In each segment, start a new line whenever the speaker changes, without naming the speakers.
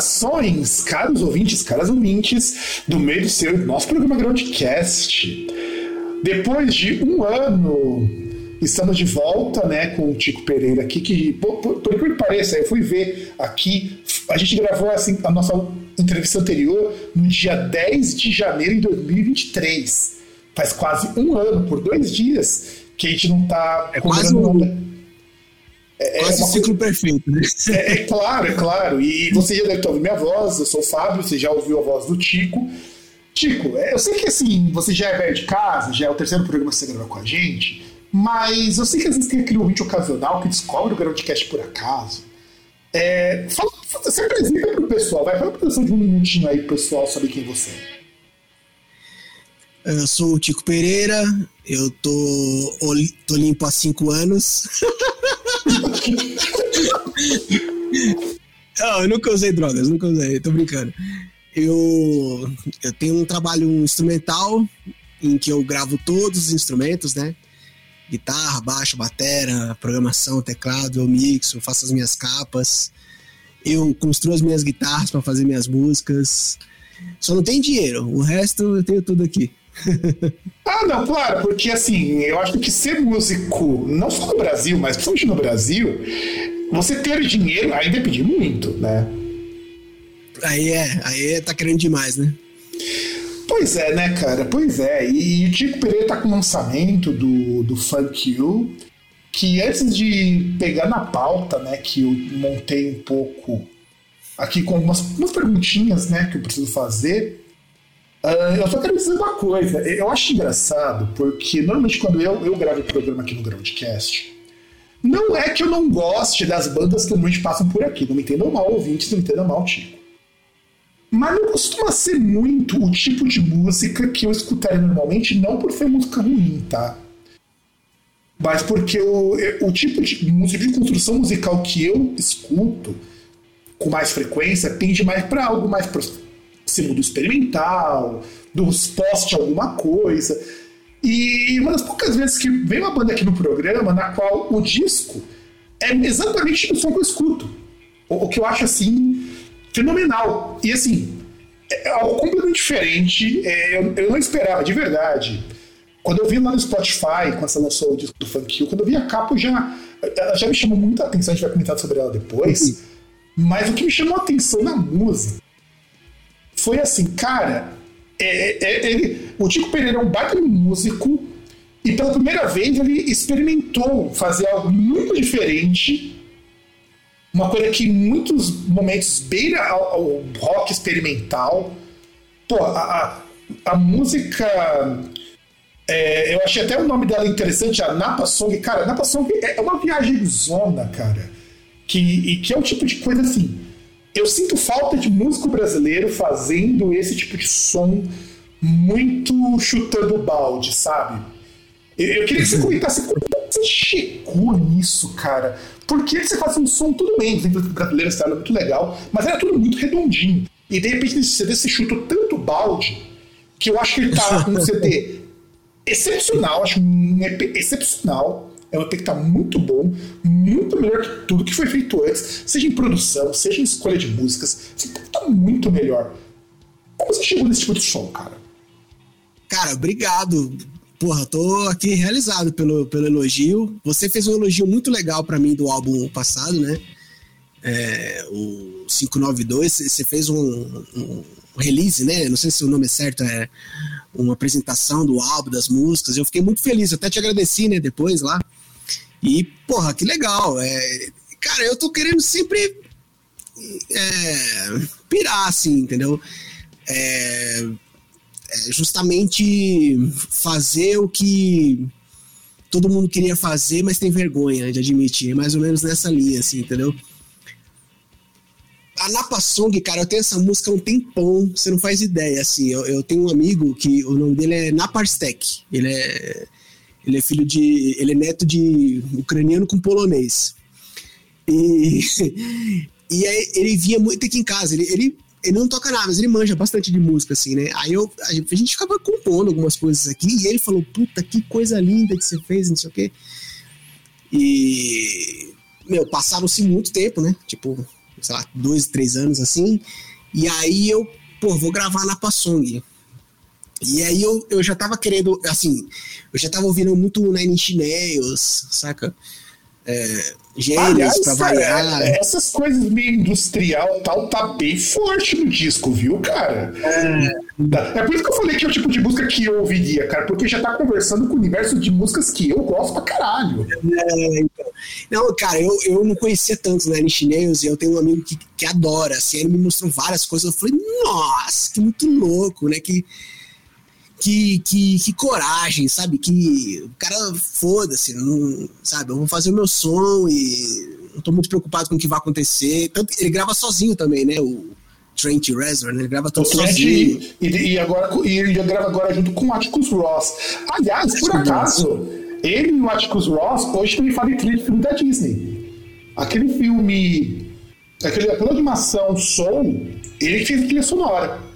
Saudações, caros ouvintes, caras ouvintes, do meio do seu nosso programa Groundcast. Depois de um ano, estamos de volta, né, com o Tico Pereira aqui, que, por, por, por que pareça, eu fui ver aqui, a gente gravou assim, a nossa entrevista anterior no dia 10 de janeiro de 2023. Faz quase um ano, por dois dias, que a gente não tá...
É quase um... É, Quase é uma... ciclo perfeito, né?
É, é, claro, é claro. E você já deve ter ouvido minha voz, eu sou o Fábio, você já ouviu a voz do Tico. Tico, é, eu sei que assim, você já é velho de casa, já é o terceiro programa que você grava com a gente, mas eu sei que às vezes tem aquele ouvinte ocasional que descobre o Groundcast por acaso. É, fala, se apresenta pro pessoal, vai, vai uma de um minutinho aí pro pessoal saber quem você é.
Eu sou o Tico Pereira, eu tô, tô limpo há cinco anos. Não, eu nunca usei drogas, nunca usei, tô brincando. Eu, eu tenho um trabalho instrumental em que eu gravo todos os instrumentos, né? Guitarra, baixo, batera, programação, teclado, eu mixo, faço as minhas capas. Eu construo as minhas guitarras para fazer minhas músicas. Só não tem dinheiro, o resto eu tenho tudo aqui.
Ah, não, claro, porque assim, eu acho que ser músico, não só no Brasil, mas principalmente no Brasil, você ter dinheiro aí depende muito, né?
Aí é, aí tá querendo demais, né?
Pois é, né, cara? Pois é. E o Tico Pereira tá com o lançamento do, do Funk You, que antes de pegar na pauta, né, que eu montei um pouco aqui com algumas, algumas perguntinhas, né, que eu preciso fazer. Uh, eu só quero dizer uma coisa. Eu acho engraçado, porque normalmente quando eu, eu gravo o programa aqui no Groundcast, não é que eu não goste das bandas que normalmente passam por aqui. Não me entendam mal, ouvintes, não me entendam mal, Tico. Mas não costuma ser muito o tipo de música que eu escutaria normalmente, não por ser música ruim, tá? Mas porque o, o tipo de música de construção musical que eu escuto com mais frequência tende mais para algo mais próximo do experimental, dos post alguma coisa. E uma das poucas vezes que vem uma banda aqui no programa na qual o disco é exatamente o som que eu escuto. O, o que eu acho assim fenomenal. E assim, é algo completamente diferente. É, eu, eu, não esperava, de verdade. Quando eu vi lá no Spotify, quando você lançou o disco do Funk quando eu vi a capa, já, ela já me chamou muita atenção. A gente vai comentar sobre ela depois. Uhum. Mas o que me chamou a atenção na música foi assim, cara, é, é, ele, o Tico Pereira é um baita músico e pela primeira vez ele experimentou fazer algo muito diferente, uma coisa que em muitos momentos beira ao, ao rock experimental. Pô, a, a, a música. É, eu achei até o nome dela interessante, a Napa Song. Cara, Napa Song é uma viagem zona, cara. Que, e que é o tipo de coisa assim eu sinto falta de músico brasileiro fazendo esse tipo de som muito chutando balde, sabe? Eu, eu queria que você comentasse como você chegou nisso, cara. Porque você faz um som, tudo bem, o brasileiro está muito legal, mas era tudo muito redondinho. E de repente nesse CD você chuta tanto balde que eu acho que ele tá com um CD excepcional, acho um EP excepcional um EP que está muito bom, muito melhor que tudo que foi feito antes, seja em produção, seja em escolha de músicas. Está muito melhor. Como você chegou nesse tipo de som, cara?
Cara, obrigado. Porra, tô aqui realizado pelo, pelo elogio. Você fez um elogio muito legal para mim do álbum passado, né? É, o 592, você fez um, um, release, né? Não sei se o nome é certo, é uma apresentação do álbum, das músicas. Eu fiquei muito feliz, até te agradeci, né, depois lá. E, porra, que legal. É, cara, eu tô querendo sempre é, pirar, assim, entendeu? É, é justamente fazer o que todo mundo queria fazer, mas tem vergonha de admitir. Mais ou menos nessa linha, assim, entendeu? A Napa Song, cara, eu tenho essa música há um tempão, você não faz ideia, assim. Eu, eu tenho um amigo que o nome dele é Naparstek. Ele é, ele é filho de. Ele é neto de ucraniano com polonês. E, e aí ele via muito aqui em casa. Ele, ele, ele não toca nada, mas ele manja bastante de música, assim, né? Aí eu, a gente ficava compondo algumas coisas aqui, e ele falou: Puta, que coisa linda que você fez, não sei o quê. E. Meu, passaram-se muito tempo, né? Tipo, sei lá, dois, três anos assim. E aí eu, pô, vou gravar na Passong. E aí eu, eu já tava querendo, assim, eu já tava ouvindo muito Nine Inch Nails, saca? É, Gênesis, pra variar.
É, essas coisas meio industrial tal, tá bem forte no disco, viu, cara? É. é por isso que eu falei que é o tipo de música que eu ouviria, cara, porque já tá conversando com o universo de músicas que eu gosto pra caralho.
É, então. Não, cara, eu, eu não conhecia tanto né, Nails e eu tenho um amigo que, que adora, assim, ele me mostrou várias coisas, eu falei, nossa, que muito louco, né, que que, que, que coragem, sabe? Que o cara foda-se, sabe? Eu vou fazer o meu som e não tô muito preocupado com o que vai acontecer. Tanto ele grava sozinho também, né? O Trent Reznor, né? Ele grava todo sozinho.
E, e, agora e ele grava agora junto com o Atticus Ross. Aliás, por acaso, ele e o Atticus Ross hoje também fazem trilha de filme da Disney. Aquele filme, aquele, aquela animação Soul, ele fez trilha sonora.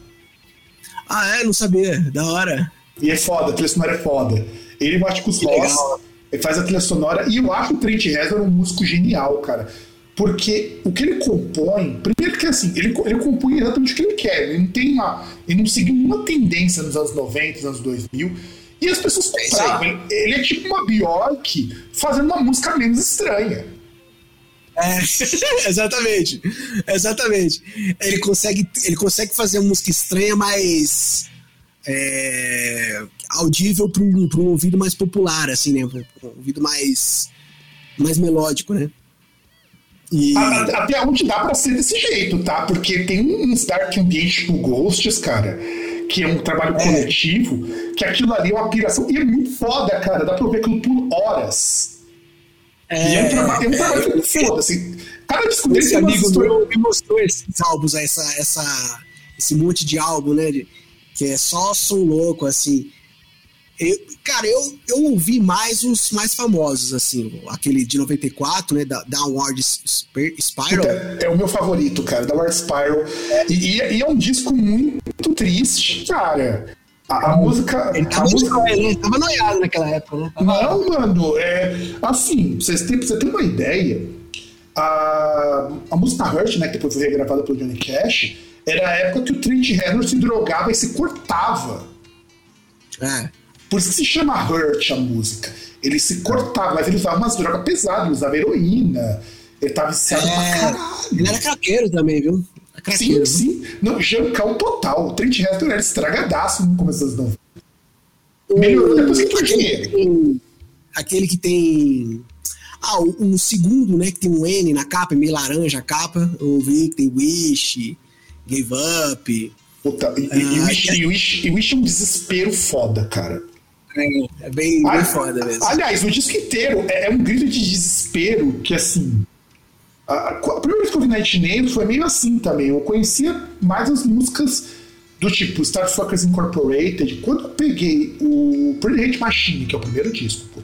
Ah, é? Não sabia. Da hora.
E é foda, a trilha sonora é foda. Ele bate com os Ross, faz a trilha sonora, e eu acho o Trent Reznor um músico genial, cara. Porque o que ele compõe, primeiro que assim, ele, ele compõe exatamente o que ele quer. Ele não tem uma. Ele não seguiu nenhuma tendência nos anos 90, nos anos 2000. E as pessoas compravam. É ele é tipo uma Bjork fazendo uma música menos estranha.
É, exatamente. Exatamente. Ele consegue, ele consegue fazer uma música estranha, mas é, audível para um, um ouvido mais popular, assim, né? um ouvido mais, mais melódico, né?
E... Até onde dá pra ser desse jeito, tá? Porque tem uns Dark Ambient tipo Ghosts, cara, que é um trabalho é. coletivo, que aquilo ali é uma piração. E é muito foda, cara. Dá pra ver aquilo por horas. É, e é um trabalho, é um trabalho é, foda, assim. Cada disco desse
amigo meu me mostrou esses álbuns, essa, essa, esse monte de álbum, né? De, que é só som louco, assim. Eu, cara, eu, eu ouvi mais os mais famosos, assim, aquele de 94, né, da Downward Spiral.
É, é o meu favorito, cara, Downward Spiral. E, e, e, é um disco muito triste, cara. A, a música.
Ele tava, a música... ele tava noiado naquela época, né? Tava...
Não, mano, é. Assim, pra vocês terem, você ter uma ideia, a, a música Hurt, né, que depois foi regravada pelo Johnny Cash, era a época que o Trent Reznor se drogava e se cortava. É. Por isso que se chama Hurt a música. Ele se cortava, mas ele usava umas drogas pesadas, ele usava heroína. Ele tava viciado é, pra caralho.
Ele era craqueiro também, viu?
Sim, sim. Não, Jancão total. O Trent Reznor era estragadaço no começo das novelas. Melhorou depois que foi dinheiro.
Aquele que tem. Ah, o, o, segundo, né? Que tem um N na capa, meio laranja a capa. Eu ouvi que tem Wish, Gave Up.
Puta, e, ah, e, Wish, é... e, Wish, e Wish é um desespero foda, cara.
É, é bem, bem foda mesmo.
Aliás, o disco inteiro é, é um grito de desespero que, assim, a, a, primeira vez que eu vi Night Nails foi meio assim também. Eu conhecia mais as músicas do tipo Starfuckers Incorporated. Quando eu peguei o Pretty Hate Machine, que é o primeiro disco, pô,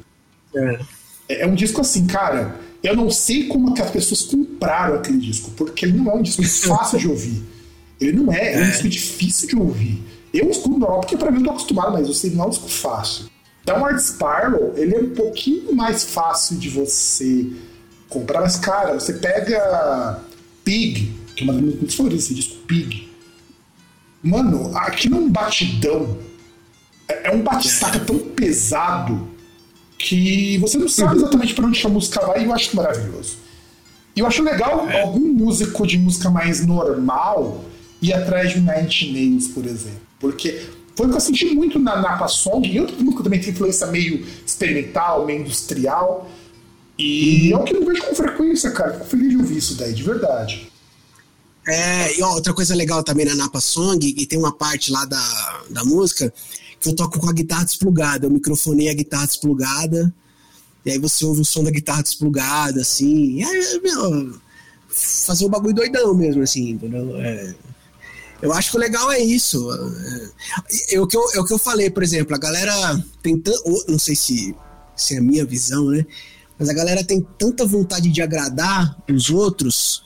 é. é. um disco assim, cara. Eu não sei como que as pessoas compraram aquele disco, porque ele não é um disco fácil de ouvir. Ele não é, é um é. disco difícil de ouvir. Eu escuto normal porque pra mim eu tô acostumado, mas eu sei não é um disco fácil. Downward Spiral, ele é um pouquinho mais fácil de você comprar mais cara. Você pega Pig, que é uma das minhas favoritas, esse disco Pig. Mano, aqui num batidão. É, é um batistaca tão pesado que você não sabe exatamente para onde a música vai e eu acho maravilhoso. E eu acho legal é. algum músico de música mais normal ir atrás de Night Nails, por exemplo. Porque foi o que eu senti muito na Napa Song e outro músico também tem influência meio experimental, meio industrial. E é o que eu vejo com frequência, cara. Fico feliz de ouvir isso daí, de verdade.
É, e ó, outra coisa legal também na Napa Song, e tem uma parte lá da, da música que eu toco com a guitarra desplugada. Eu microfonei a guitarra desplugada, e aí você ouve o som da guitarra desplugada, assim. Meu, fazer o bagulho doidão mesmo, assim, entendeu? É, eu acho que o legal é isso. É, é, o que eu, é o que eu falei, por exemplo, a galera tem tanto. Não sei se, se é a minha visão, né? Mas a galera tem tanta vontade de agradar os outros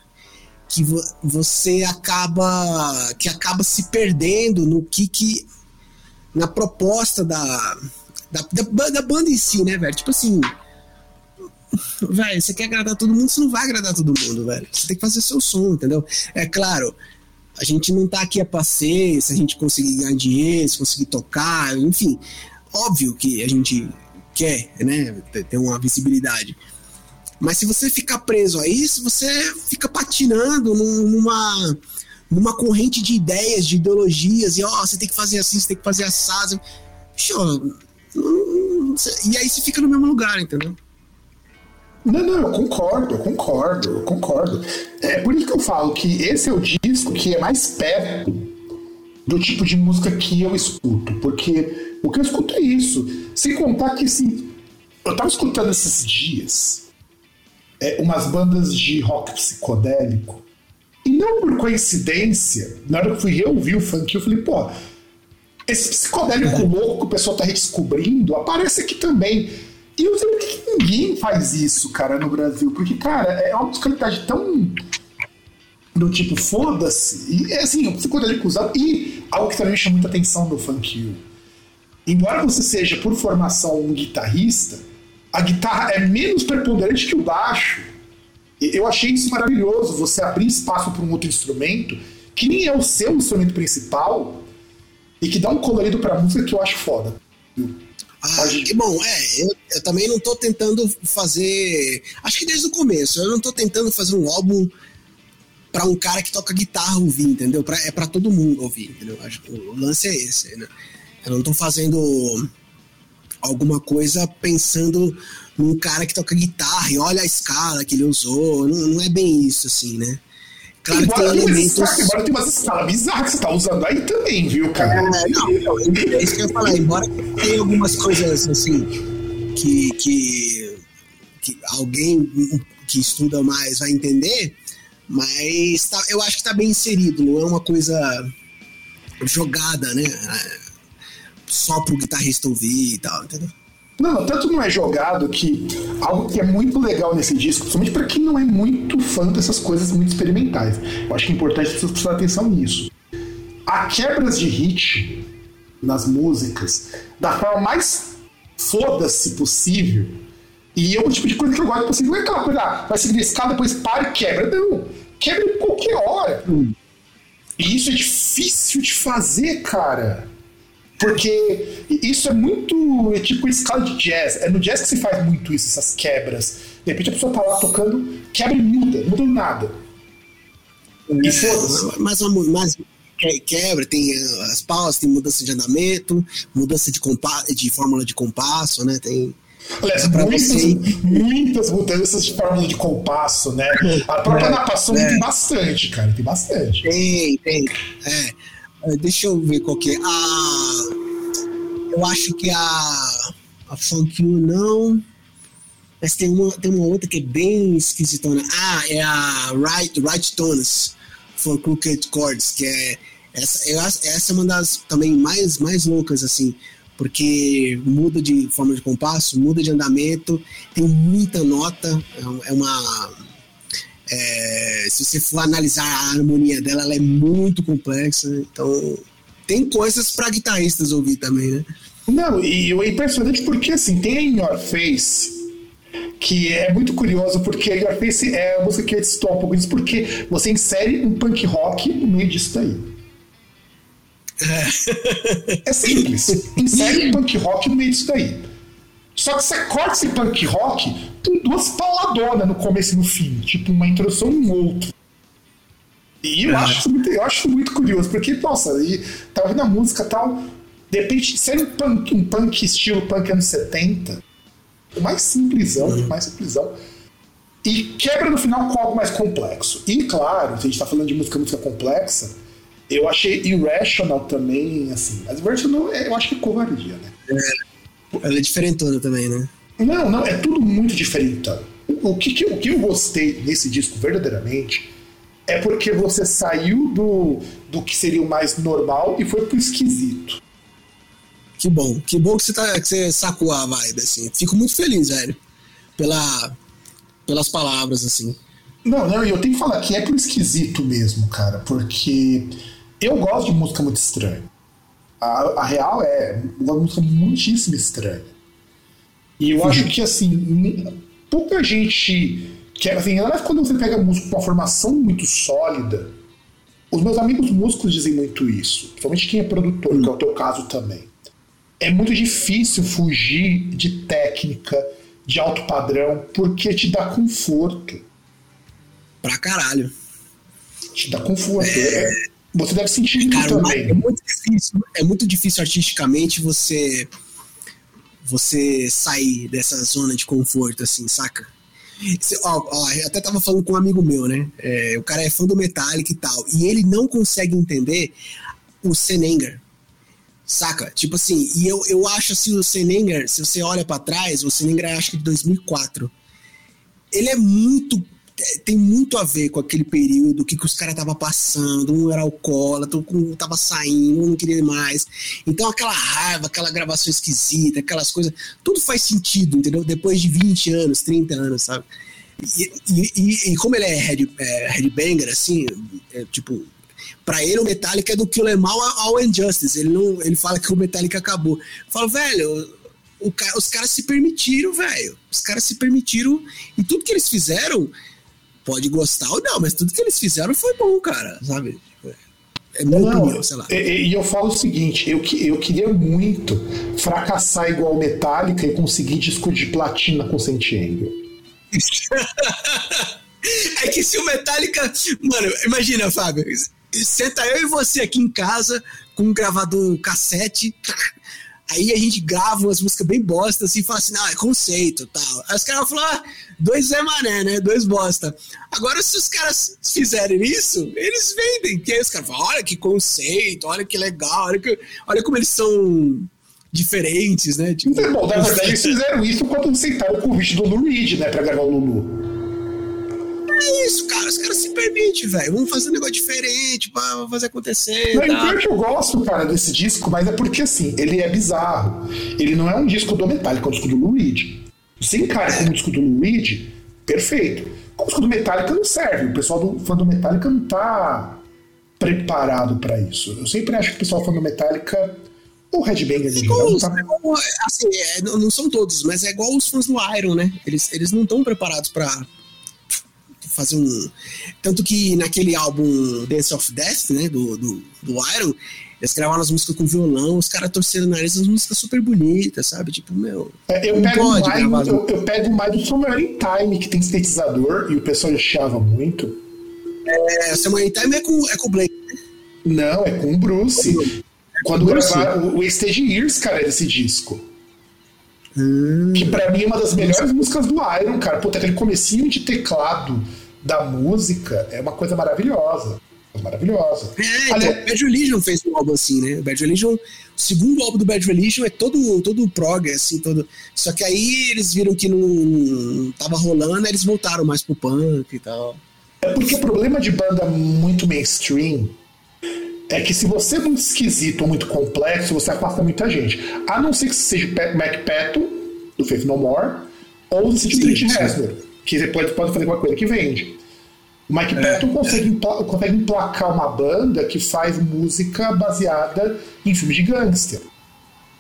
que vo, você acaba que acaba se perdendo no que que na proposta da da, da, da banda em si, né, velho? Tipo assim, velho, você quer agradar todo mundo, você não vai agradar todo mundo, velho. Você tem que fazer seu som, entendeu? É claro, a gente não tá aqui a passeio, se a gente conseguir ganhar dinheiro, se conseguir tocar, enfim. Óbvio que a gente quer, né, ter uma visibilidade. Mas se você ficar preso a isso, você fica patinando numa, numa corrente de ideias, de ideologias, e ó, oh, você tem que fazer assim, você tem que fazer assado. E aí você fica no mesmo lugar, entendeu?
Não, não, eu concordo, eu concordo, eu concordo. É por isso que eu falo que esse é o disco que é mais perto do tipo de música que eu escuto. Porque o que eu escuto é isso. Sem contar que, assim, eu tava escutando esses dias é, umas bandas de rock psicodélico. E não por coincidência, na hora que eu fui reouvir o funk, eu falei, pô, esse psicodélico louco que o pessoal tá redescobrindo aparece aqui também. E eu sei por que ninguém faz isso, cara, no Brasil. Porque, cara, é uma musicalidade tão. Do tipo, foda-se. E é assim, psicodélico usado. E algo que também chama muita atenção no funk Embora você seja, por formação, um guitarrista, a guitarra é menos preponderante que o baixo. Eu achei isso maravilhoso, você abrir espaço para um outro instrumento, que nem é o seu instrumento principal, e que dá um colorido para a música que eu acho foda.
Ah, que bom, é, eu, eu, também não tô tentando fazer. Acho que desde o começo, eu não tô tentando fazer um álbum para um cara que toca guitarra ouvir, entendeu? Pra, é para todo mundo ouvir, entendeu? O lance é esse, né? Eu não tô fazendo alguma coisa pensando num cara que toca guitarra e olha a escala que ele usou. Não, não é bem isso, assim, né?
Claro embora que tem elementos. Escala, embora tem umas escalas bizarras que você tá usando aí também, viu, cara? É,
não, é isso que eu ia falar. Embora tenha algumas coisas assim que, que, que alguém que estuda mais vai entender, mas tá, eu acho que tá bem inserido, não é uma coisa jogada, né? Só pro guitarrista ouvir e tal, entendeu?
Não, tanto não é jogado que algo que é muito legal nesse disco, principalmente para quem não é muito fã dessas coisas muito experimentais. Eu acho que é importante pessoas prestarem atenção nisso. Há quebras de hit nas músicas da forma mais foda-se possível. E é o tipo de coisa que eu gosto possível. Não é aquela coisa, ah, vai seguir escada, depois para e quebra. Não, quebra em qualquer hora. Hum. E isso é difícil de fazer, cara. Porque isso é muito. É tipo escala de jazz. É no jazz que se faz muito isso, essas quebras. De repente a pessoa tá lá tocando, quebra e muda, não muda nada.
E é, foda-se. Mas, mas quebra, tem eh, as pausas, tem mudança de andamento, mudança de, compa de fórmula de compasso, né? Tem.
Aliás, muitas, muitas mudanças de fórmula de compasso, né? A própria é, natação é. tem bastante, cara, tem bastante.
Tem, tem. É. É, deixa eu ver qual que é. A, eu acho que a, a Funk não. Mas tem uma, tem uma outra que é bem esquisitona. Ah, é a Right, right Tones for Crooked Chords, que é. Essa, eu, essa é uma das também mais, mais loucas, assim, porque muda de forma de compasso, muda de andamento, tem muita nota, é, é uma é, se você for analisar a harmonia dela, ela é muito complexa. Então, tem coisas para guitarristas ouvir também, né?
Não, e é impressionante porque assim, tem a In Your Face, que é muito curioso, porque a Your Face é a música que eu citou um pouco disso, porque você insere um punk rock no meio disso daí. É, é simples. Insere um punk rock no meio disso daí. Só que você corta esse punk rock com duas paladonas no começo e no fim. Tipo, uma introdução e um outro. E eu, é. acho, muito, eu acho muito curioso, porque, nossa, e tá ouvindo a música e tal. De repente, ser um punk, um punk estilo punk anos 70, o mais simplesão, uhum. mais simplesão. e quebra no final com algo mais complexo. E claro, se a gente tá falando de música, música complexa, eu achei Irrational também, assim. Mas Irrational eu acho que é covardia, né?
É, ela é diferentona também, né?
Não, não, é tudo muito diferente. O que, que, o que eu gostei nesse disco verdadeiramente é porque você saiu do, do que seria o mais normal e foi pro esquisito.
Que bom, que bom que você, tá, que você sacou a vibe, assim. Fico muito feliz, velho, pela, pelas palavras, assim.
Não, não, e eu tenho que falar que é pro esquisito mesmo, cara, porque eu gosto de música muito estranha. A, a real é uma música muitíssimo estranha. E eu acho que, assim, pouca gente. Que, assim, mais quando você pega música com uma formação muito sólida. Os meus amigos músicos dizem muito isso, principalmente quem é produtor, que é o teu caso também. É muito difícil fugir de técnica, de alto padrão, porque te dá conforto.
Pra caralho.
Te dá conforto. É... É, você deve sentir
Cara,
também.
É muito difícil, é muito difícil artisticamente você você sair dessa zona de conforto, assim, saca? Você, ó, ó, eu até tava falando com um amigo meu, né? É, o cara é fã do Metallica e tal, e ele não consegue entender o Senenger. Saca? Tipo assim, e eu, eu acho assim, o Senenger, se você olha para trás, o Senenger acho que de 2004. Ele é muito tem muito a ver com aquele período, o que, que os caras estavam passando, um era alcoólatra, um tava saindo, um não queria mais. Então aquela raiva, aquela gravação esquisita, aquelas coisas, tudo faz sentido, entendeu? Depois de 20 anos, 30 anos, sabe? E, e, e como ele é, é headbanger, assim, é, tipo, para ele o Metallica é do Kill Em All ao Injustice, ele, não, ele fala que o Metallica acabou. Fala, velho, o, os caras se permitiram, velho. Os caras se permitiram e tudo que eles fizeram pode gostar ou não, mas tudo que eles fizeram foi bom, cara, sabe? É minha não, opinião, sei lá.
E, eu falo o seguinte: eu, eu queria muito fracassar igual Metallica e conseguir disco de platina com Sentiengo.
é que se o Metallica. Mano, imagina, Fábio. Senta eu e você aqui em casa com um gravador cassete Aí a gente grava umas músicas bem bosta, assim, e fala assim, não, é conceito tal. Aí os caras vão falar, ah, dois Zé Mané, né? Dois bosta. Agora, se os caras fizerem isso, eles vendem. Que aí os caras falam, olha que conceito, olha que legal, olha, que, olha como eles são diferentes, né?
Tipo, Bom, na verdade, eles fizeram isso quando aceitaram o convite do Lulu Reed, né? Pra gravar o Lulu
é isso, cara. Os caras se permitem, velho. Vamos fazer um negócio diferente pra fazer acontecer. Não,
tá? que eu gosto, cara, desse disco, mas é porque assim, ele é bizarro. Ele não é um disco do Metallica, é um disco do Lou Reed. Se encara como disco do Reed, perfeito. Como disco do Metallica não serve. O pessoal do fã do Metallica não tá preparado para isso. Eu sempre acho que o pessoal fã do Metallica o Red Banger em geral tá...
assim, é, não são todos, mas é igual os fãs do Iron, né? Eles, eles não estão preparados para fazer um. Tanto que naquele álbum Dance of Death, né, do, do, do Iron, eles gravaram as músicas com violão, os caras torcendo o nariz, as músicas super bonitas, sabe? Tipo, meu.
É, eu, pego mais, eu, eu, pego mais do Somewhere in Time, que tem sintetizador, e o pessoal achava muito.
É, Somewhere in Time é com, é com o Blake, né?
Não, é com o Bruce. É Quando gravaram o Stage Years, cara, desse disco. Hum. Que pra mim é uma das melhores músicas do Iron, cara. Puta, aquele comecinho de teclado da música é uma coisa maravilhosa. Maravilhosa.
É, então, o Bad Religion fez um álbum assim, né? O Bad Religion, o segundo álbum do Bad Religion é todo, todo prog, assim, todo. Só que aí eles viram que não, não tava rolando, aí eles voltaram mais pro punk e tal.
É porque o problema de banda muito mainstream é que se você é muito esquisito ou muito complexo, você afasta muita gente. A não ser que você seja Mac Patton, do Faith No More, ou do Trent Reznor que você pode, pode fazer alguma coisa que vende. O Mike é, Patton consegue, é. consegue emplacar uma banda que faz música baseada em filmes de gangster.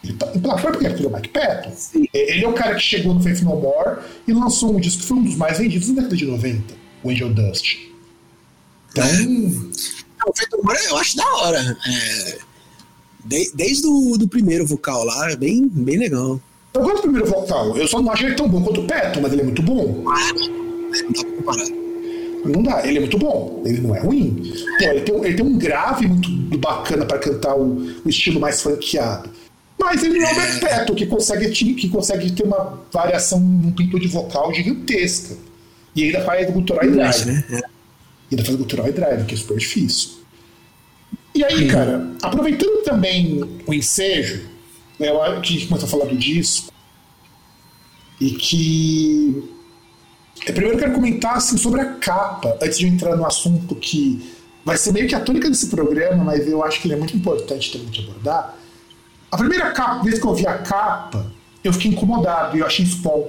Ele tá, emplacou porque ele é o Mike Patton. Sim. Ele é o cara que chegou no Faith No More e lançou um disco que foi um dos mais vendidos na década de 90, o Angel Dust.
Então. É. O Faith No More eu acho da hora. É, de, desde o do primeiro vocal lá, é bem, bem legal.
Eu gosto do primeiro vocal. Eu só não acho ele tão bom quanto o Petro, mas ele é muito bom.
Ah, não dá pra comparar.
Não dá, ele é muito bom, ele não é ruim. Pô, ele, tem, ele tem um grave muito bacana para cantar o, o, estilo mais franqueado. Mas ele não é o Beto, que consegue, que consegue ter uma variação, um amplitude vocal gigantesca. E ainda faz Gutural Drive. Né? É. E ainda faz Gutural Drive, que é super difícil. E aí, cara, aproveitando também o ensejo, né, que a gente começou a falar do disco, e que. Eu primeiro quero comentar assim, sobre a capa, antes de eu entrar no assunto que vai ser meio que a tônica desse programa, mas eu acho que ele é muito importante também de abordar. A primeira capa, vez que eu vi a capa, eu fiquei incomodado e eu achei spawn.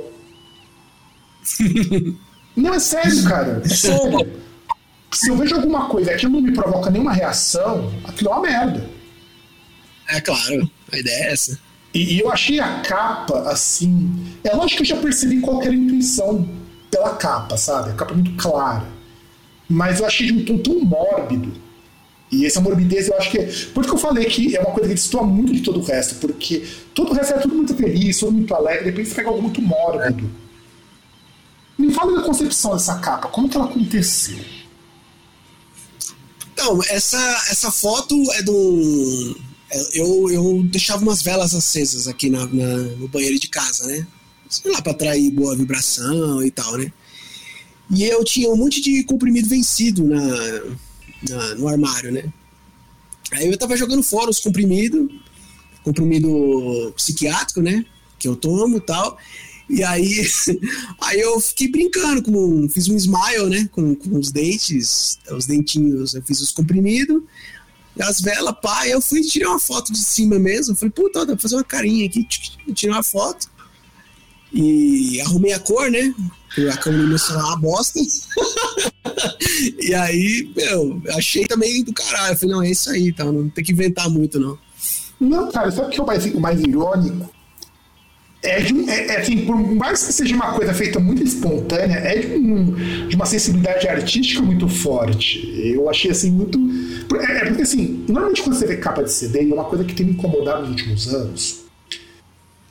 não, é sério, cara. É sério. Se eu vejo alguma coisa e aquilo não me provoca nenhuma reação, aquilo é uma merda.
É claro, a ideia é essa.
E, e eu achei a capa assim. É lógico que eu já percebi qualquer intuição pela capa, sabe? A capa é muito clara. Mas eu achei de um tom tão mórbido e essa morbidez eu acho que. É, por isso que eu falei que é uma coisa que destoa muito de todo o resto, porque todo o resto é tudo muito feliz, tudo muito alegre, de repente você pega algo muito mórbido. Me fala da concepção dessa capa, como que ela aconteceu?
Então, essa, essa foto é do. É, eu, eu deixava umas velas acesas aqui na, na no banheiro de casa, né? Sei lá, pra atrair boa vibração e tal, né? E eu tinha um monte de comprimido vencido na, na, no armário, né? Aí eu tava jogando fora os comprimidos, comprimido psiquiátrico, né? Que eu tomo e tal. E aí, aí eu fiquei brincando, com, fiz um smile, né? Com, com os dentes, os dentinhos, eu fiz os comprimidos, as velas, pá. Eu fui tirar uma foto de cima mesmo. Falei, puta, dá pra fazer uma carinha aqui, tirar uma foto. E arrumei a cor, né? A câmera do meu celular uma bosta. e aí, meu, achei também do caralho. Eu falei, não, é isso aí, tá? Não tem que inventar muito, não.
Não, cara, sabe o que é o mais, o mais irônico? É, de é, é, assim, por mais que seja uma coisa feita muito espontânea, é de, um, de uma sensibilidade artística muito forte. Eu achei assim muito. É, é, porque assim, normalmente quando você vê capa de CD, é uma coisa que tem me incomodado nos últimos anos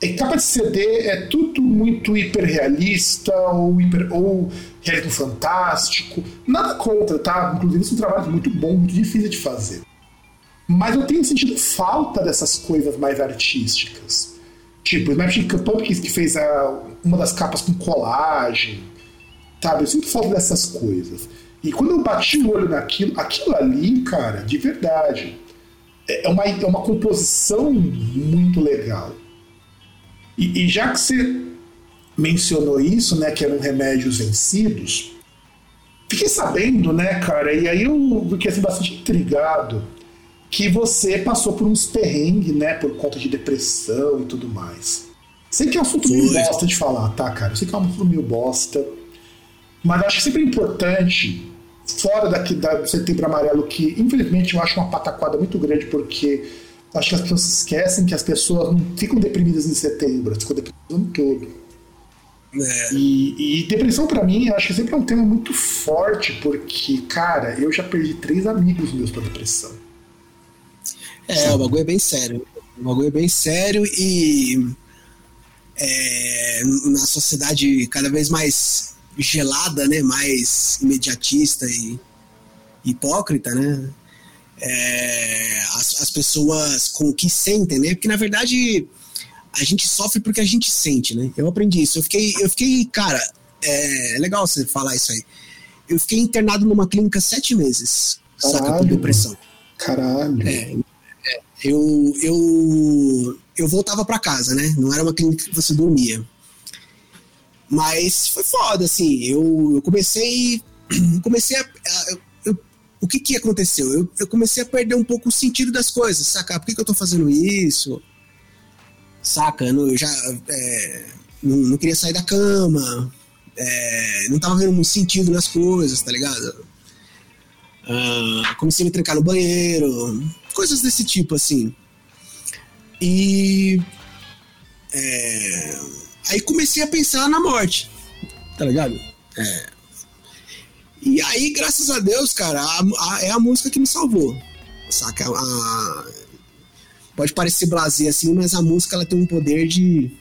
em capa de CD é tudo muito hiperrealista ou, hiper, ou realismo fantástico. Nada contra, tá? Inclusive, isso é um trabalho muito bom, muito difícil de fazer. Mas eu tenho sentido falta dessas coisas mais artísticas. Tipo, o Smashing Pumpkins que fez a, uma das capas com colagem. Sabe? Eu sinto falta dessas coisas. E quando eu bati o olho naquilo, aquilo ali, cara, de verdade, é uma, é uma composição muito legal. E, e já que você mencionou isso, né, que eram remédios vencidos, fiquei sabendo, né, cara, e aí eu fiquei assim, bastante intrigado, que você passou por uns perrengues, né, por conta de depressão e tudo mais. Sei que é um assunto meio bosta de falar, tá, cara? Eu sei que é um assunto meio bosta, mas acho que sempre é importante, fora daqui da Setembro Amarelo, que infelizmente eu acho uma pataquada muito grande, porque Acho que as pessoas esquecem que as pessoas não ficam deprimidas em setembro, elas ficam deprimidas no todo. É. E, e, depressão para mim, acho que sempre é um tema muito forte, porque, cara, eu já perdi três amigos meus pra depressão.
É, o bagulho é bem sério. O bagulho é bem sério e é, na sociedade cada vez mais gelada, né, mais imediatista e hipócrita, né, é, as, as, pessoas com que sentem, né? Porque na verdade a gente sofre porque a gente sente, né? Eu aprendi isso. Eu fiquei, eu fiquei, cara, é, é legal você falar isso aí. Eu fiquei internado numa clínica sete meses, Caralho. saca, com depressão.
Caralho.
É, é, eu, eu, eu voltava para casa, né? Não era uma clínica que você dormia. Mas foi foda, assim. Eu, eu comecei. Comecei a. a o que que aconteceu? Eu, eu, comecei a perder um pouco o sentido das coisas, saca? Por que, que eu tô fazendo isso? Saca? Eu, eu já é, não, não, queria sair da cama, é, não tava vendo muito sentido nas coisas, tá ligado? Ah, comecei a me trancar no banheiro, coisas desse tipo, assim. E. É, aí comecei a pensar na morte, tá ligado? É, e aí, graças a Deus, cara, a, a, é a música que me salvou. Saca? A, pode parecer blazer assim, mas a música ela tem um poder de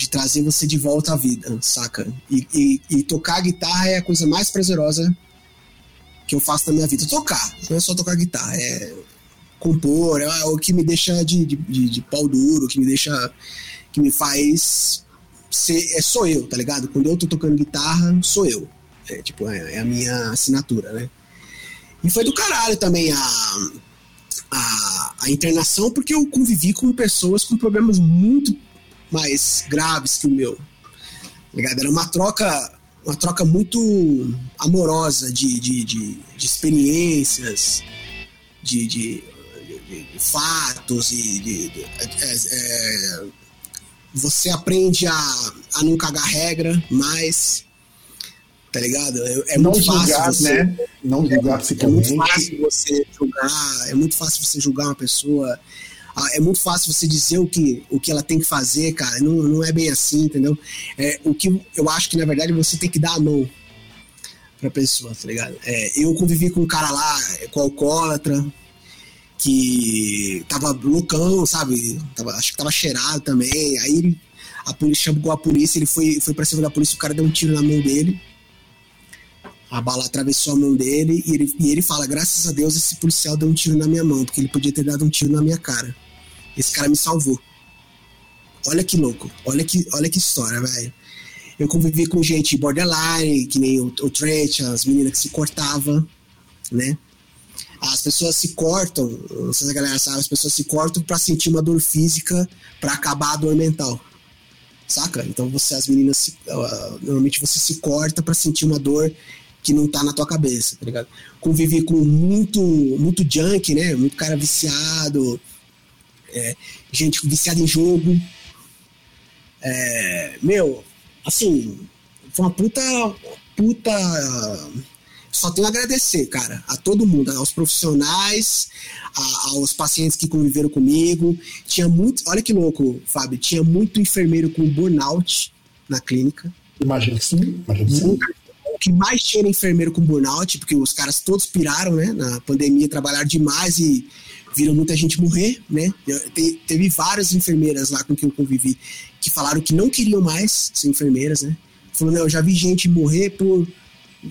de trazer você de volta à vida, saca? E, e, e, tocar guitarra é a coisa mais prazerosa que eu faço na minha vida. Tocar, não é só tocar guitarra, é compor, é o que me deixa de, de, de, de pau duro, que me deixa. que me faz ser, é, sou eu, tá ligado? Quando eu tô tocando guitarra, sou eu. É, tipo, é, é a minha assinatura, né? E foi do caralho também a, a, a, internação, porque eu convivi com pessoas com problemas muito mais graves que o meu. Tá ligado? Era uma troca, uma troca muito amorosa de, de, de, de experiências, de, de, de, fatos e de, é, é, você aprende a, a não cagar regra, mas tá ligado? É, é
não
muito
julgar,
fácil você,
né? Não julgar
é, é muito fácil você julgar, é muito fácil você julgar uma pessoa, ah, é muito fácil você dizer o que, o que ela tem que fazer, cara. Não, não é bem assim, entendeu? É, o que eu acho que na verdade você tem que dar a mão pra pessoa, tá ligado? É, eu convivi com um cara lá, com alcoólatra, que tava loucão, sabe? Tava, acho que tava cheirado também. Aí ele, a polícia chamou a polícia, ele foi, foi pra cima da polícia, o cara deu um tiro na mão dele. A bala atravessou a mão dele e ele, e ele fala: graças a Deus esse policial deu um tiro na minha mão, porque ele podia ter dado um tiro na minha cara. Esse cara me salvou. Olha que louco, olha que, olha que história, velho. Eu convivi com gente borderline, que nem o, o Trent, as meninas que se cortavam, né? As pessoas se cortam, não sei se a galera sabe, as pessoas se cortam para sentir uma dor física para acabar a dor mental. Saca? Então você, as meninas, se, uh, normalmente você se corta para sentir uma dor que não tá na tua cabeça, tá ligado? Convivi com muito, muito junk, né? Muito cara viciado, é, gente viciada em jogo. É, meu, assim, foi uma puta, puta só tenho a agradecer, cara, a todo mundo, aos profissionais, a, aos pacientes que conviveram comigo. Tinha muito, olha que louco, Fábio, tinha muito enfermeiro com burnout na clínica.
Imagina que sim, imagina que sim.
O que mais era enfermeiro com burnout, porque os caras todos piraram, né? Na pandemia, trabalharam demais e viram muita gente morrer, né? Te, teve várias enfermeiras lá com quem eu convivi que falaram que não queriam mais ser enfermeiras, né? Falou, não, eu já vi gente morrer por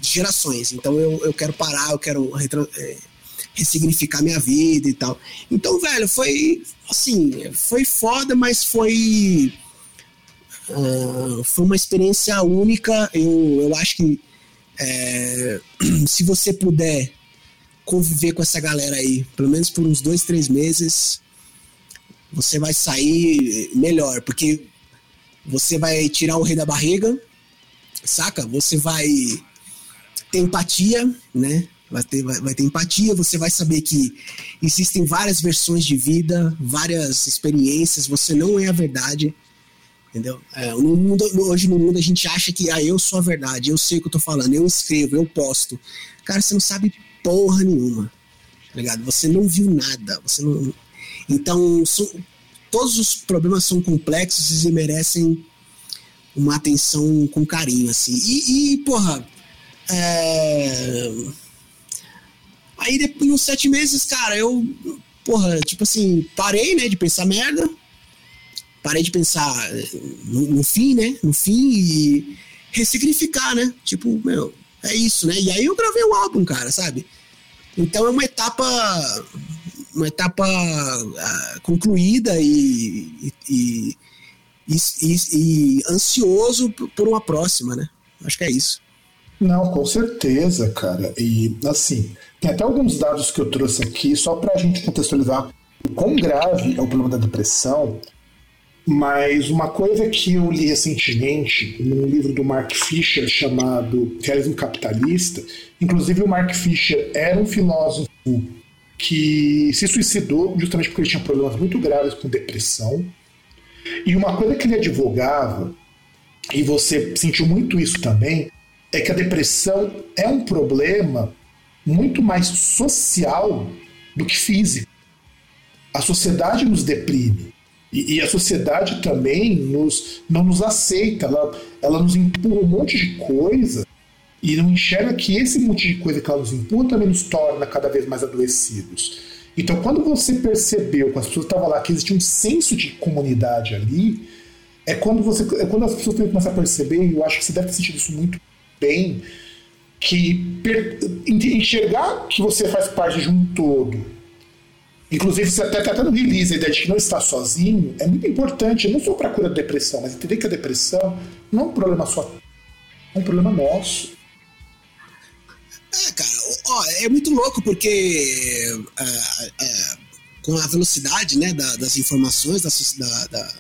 gerações. Então eu, eu quero parar, eu quero é, ressignificar minha vida e tal. Então, velho, foi assim, foi foda, mas foi. Uh, foi uma experiência única. Eu, eu acho que é, se você puder conviver com essa galera aí, pelo menos por uns dois, três meses, você vai sair melhor, porque você vai tirar o rei da barriga, saca? Você vai ter empatia, né? Vai ter, vai, vai ter empatia, você vai saber que existem várias versões de vida, várias experiências, você não é a verdade, entendeu? É, no mundo, hoje no mundo a gente acha que ah, eu sou a verdade, eu sei o que eu tô falando, eu escrevo, eu posto. Cara, você não sabe porra nenhuma, tá ligado? Você não viu nada, você não... Então, são, todos os problemas são complexos e merecem uma atenção com carinho, assim. E, e porra, é... Aí depois, uns sete meses, cara, eu, porra, tipo assim, parei, né, de pensar merda. Parei de pensar no, no fim, né, no fim e ressignificar, né? Tipo, meu, é isso, né? E aí eu gravei o álbum, cara, sabe? Então é uma etapa uma etapa uh, concluída e, e, e, e, ansioso por uma próxima, né? Acho que é isso.
Não, com certeza, cara. E assim, tem até alguns dados que eu trouxe aqui, só para a gente contextualizar o quão grave é o problema da depressão. Mas uma coisa que eu li recentemente num livro do Mark Fisher chamado Realismo Capitalista, inclusive o Mark Fisher era um filósofo que se suicidou justamente porque ele tinha problemas muito graves com depressão. E uma coisa que ele advogava, e você sentiu muito isso também, é que a depressão é um problema muito mais social do que físico. A sociedade nos deprime. E, e a sociedade também nos, não nos aceita. Ela, ela nos empurra um monte de coisa e não enxerga que esse monte de coisa que ela nos empurra também nos torna cada vez mais adoecidos. Então, quando você percebeu, quando as pessoas estavam lá, que existia um senso de comunidade ali, é quando, você, é quando as pessoas começam a perceber, e eu acho que você deve ter sentido isso muito bem que enxergar que você faz parte de um todo Inclusive, você até está no release a ideia de que não está sozinho, é muito importante, não só para cura da depressão, mas entender que a depressão não é um problema só, é um problema nosso.
É, cara, ó, é muito louco porque é, é, com a velocidade né, da, das informações da, da,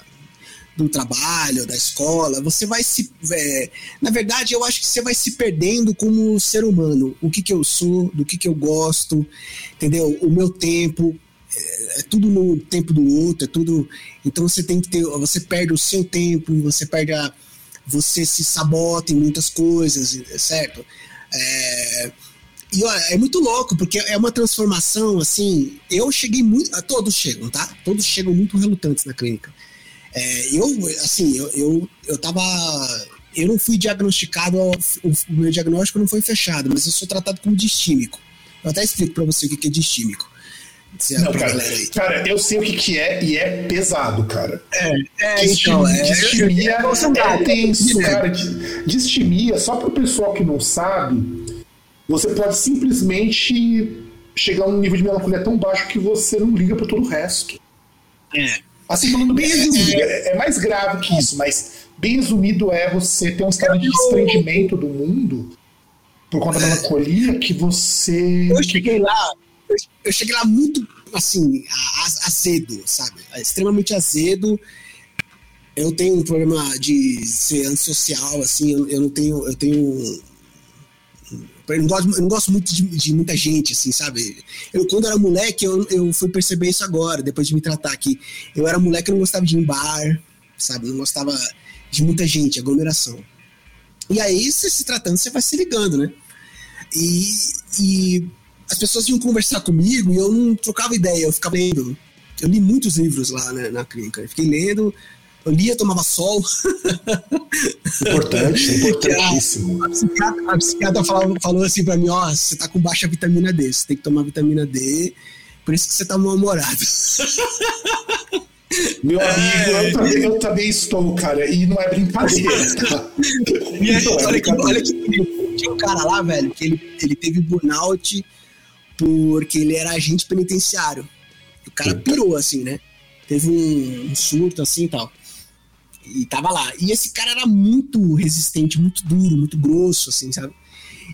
do trabalho, da escola, você vai se. É, na verdade, eu acho que você vai se perdendo como ser humano. O que, que eu sou, do que, que eu gosto, entendeu? O meu tempo, é, tudo no tempo do outro, é tudo. Então você tem que ter. Você perde o seu tempo, você perde a. Você se sabota em muitas coisas, certo? É, e olha, é muito louco, porque é uma transformação assim. Eu cheguei muito. Todos chegam, tá? Todos chegam muito relutantes na clínica. É, eu, assim, eu, eu, eu tava. Eu não fui diagnosticado, o meu diagnóstico não foi fechado, mas eu sou tratado como distímico. Eu até explico pra você o que é distímico.
Não, cara, cara, eu sei o que, que é e é pesado, cara.
É, é então, é,
distimia é, é tenso, cara. Distimia, só pro pessoal que não sabe, você pode simplesmente chegar a um nível de melancolia tão baixo que você não liga para todo o resto.
É.
Assim, falando bem resumido, é, é mais grave que isso, mas bem resumido é você ter um estado de desprendimento do mundo por conta da melancolia que você.
Eu cheguei lá, eu cheguei lá muito, assim, azedo, sabe? Extremamente azedo. Eu tenho um problema de ser antissocial, assim, eu, eu não tenho. Eu tenho. Eu não gosto, eu não gosto muito de, de, muita gente, assim, sabe? Eu, quando era moleque, eu, eu fui perceber isso agora, depois de me tratar aqui. Eu era moleque, eu não gostava de ir em bar, sabe? Eu não gostava de muita gente, aglomeração. E aí, você se tratando, você vai se ligando, né? E, e as pessoas iam conversar comigo e eu não trocava ideia, eu ficava lendo. Eu li muitos livros lá né, na clínica. Eu fiquei lendo, eu lia, tomava sol.
Importante, importantíssimo.
A, psiquiatra, a psiquiatra falou, falou assim pra mim: ó, você tá com baixa vitamina D, você tem que tomar vitamina D, por isso que você tá mal-humorado.
Meu amigo, é, eu, também, eu também estou, cara, e não é brincadeira, tá?
Aí, é olha, que, olha que tinha um cara lá, velho, que ele, ele teve burnout porque ele era agente penitenciário. O cara pirou, assim, né? Teve um, um surto assim e tal. E tava lá. E esse cara era muito resistente, muito duro, muito grosso, assim, sabe?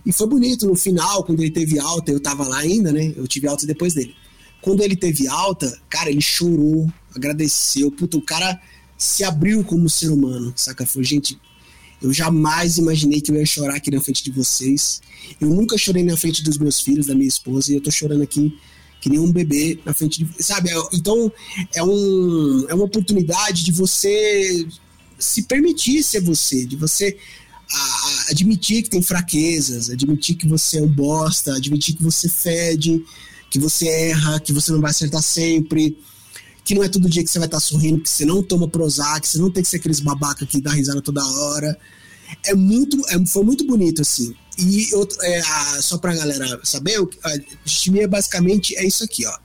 E foi bonito no final, quando ele teve alta, eu tava lá ainda, né? Eu tive alta depois dele. Quando ele teve alta, cara, ele chorou, agradeceu. Puta, o cara se abriu como ser humano, saca? Foi, gente, eu jamais imaginei que eu ia chorar aqui na frente de vocês. Eu nunca chorei na frente dos meus filhos, da minha esposa, e eu tô chorando aqui que nem um bebê na frente de. Sabe? É, então, é, um, é uma oportunidade de você se permitir ser você, de você a, a, admitir que tem fraquezas, admitir que você é um bosta, admitir que você fede, que você erra, que você não vai acertar sempre, que não é todo dia que você vai estar sorrindo, que você não toma Prozac, que você não tem que ser aqueles babaca que dá risada toda hora. É muito, é, foi muito bonito, assim. E outro, é, a, só pra galera saber, a distimia basicamente é isso aqui, ó.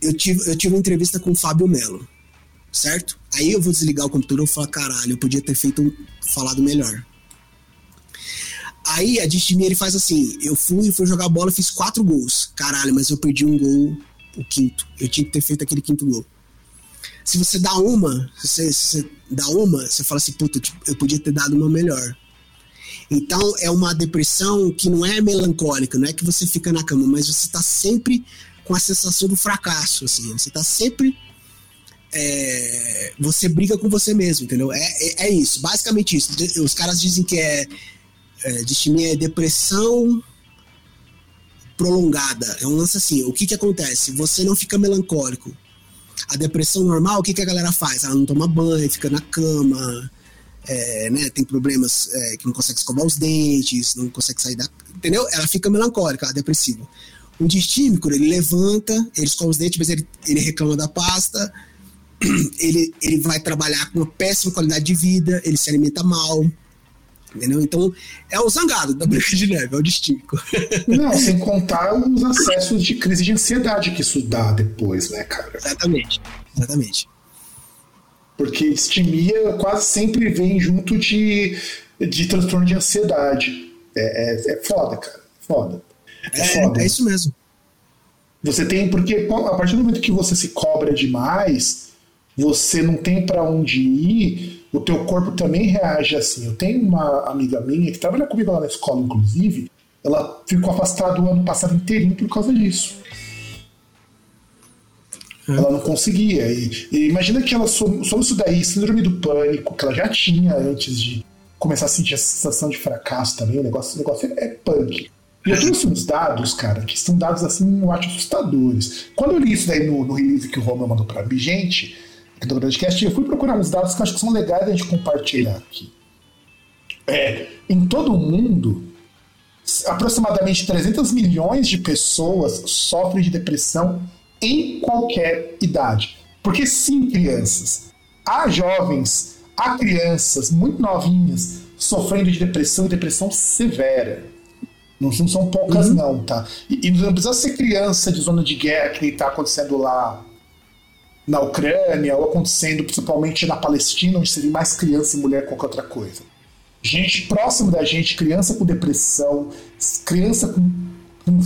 Eu tive, eu tive uma entrevista com o Fábio Melo, certo? Aí eu vou desligar o computador e falar, caralho, eu podia ter feito falado melhor. Aí a distimia ele faz assim: eu fui, fui jogar bola, fiz quatro gols. Caralho, mas eu perdi um gol, o quinto. Eu tinha que ter feito aquele quinto gol. Se você dá uma, se você, se você dá uma, você fala assim, puta, eu podia ter dado uma melhor. Então é uma depressão que não é melancólica, não é que você fica na cama, mas você está sempre com a sensação do fracasso, assim, você está sempre é, você briga com você mesmo, entendeu? É, é, é, isso, basicamente isso. Os caras dizem que é, é distimia é depressão prolongada. É um lance assim. O que que acontece? Você não fica melancólico. A depressão normal, o que que a galera faz? Ela não toma banho, fica na cama, é, né, tem problemas é, que não consegue escovar os dentes, não consegue sair da. Entendeu? Ela fica melancólica, ela é depressiva. Um distímico, ele levanta, ele escova os dentes, mas ele, ele reclama da pasta, ele, ele vai trabalhar com uma péssima qualidade de vida, ele se alimenta mal. Entendeu? Então, é o zangado da Branca de Neve, é o distímico.
Não, sem contar os acessos de crise de ansiedade que isso dá depois, né, cara?
Exatamente, exatamente.
Porque estimia quase sempre vem junto de, de transtorno de ansiedade. É, é, é foda, cara. Foda.
É, é, foda. é isso mesmo.
Você tem, porque a partir do momento que você se cobra demais, você não tem para onde ir, o teu corpo também reage assim. Eu tenho uma amiga minha que trabalha comigo lá na escola, inclusive, ela ficou afastada o ano passado inteirinho por causa disso. Ela não conseguia. E, e imagina que ela sobre isso daí, síndrome do pânico, que ela já tinha antes de começar a sentir essa sensação de fracasso também. O negócio, o negócio é, é punk. E eu trouxe uns dados, cara, que são dados assim, eu acho assustadores. Quando eu li isso daí no, no release que o Roman mandou pra mim, gente, aqui do podcast, eu fui procurar uns dados que eu acho que são legais a gente compartilhar aqui. É, em todo o mundo, aproximadamente 300 milhões de pessoas sofrem de depressão em qualquer idade. Porque sim, crianças, há jovens, há crianças muito novinhas sofrendo de depressão e depressão severa. Não, não são poucas, uhum. não, tá? E, e, não precisa ser criança de zona de guerra que está acontecendo lá na Ucrânia, ou acontecendo principalmente na Palestina, onde seria mais criança e mulher que qualquer outra coisa. Gente próximo da gente, criança com depressão, criança com, com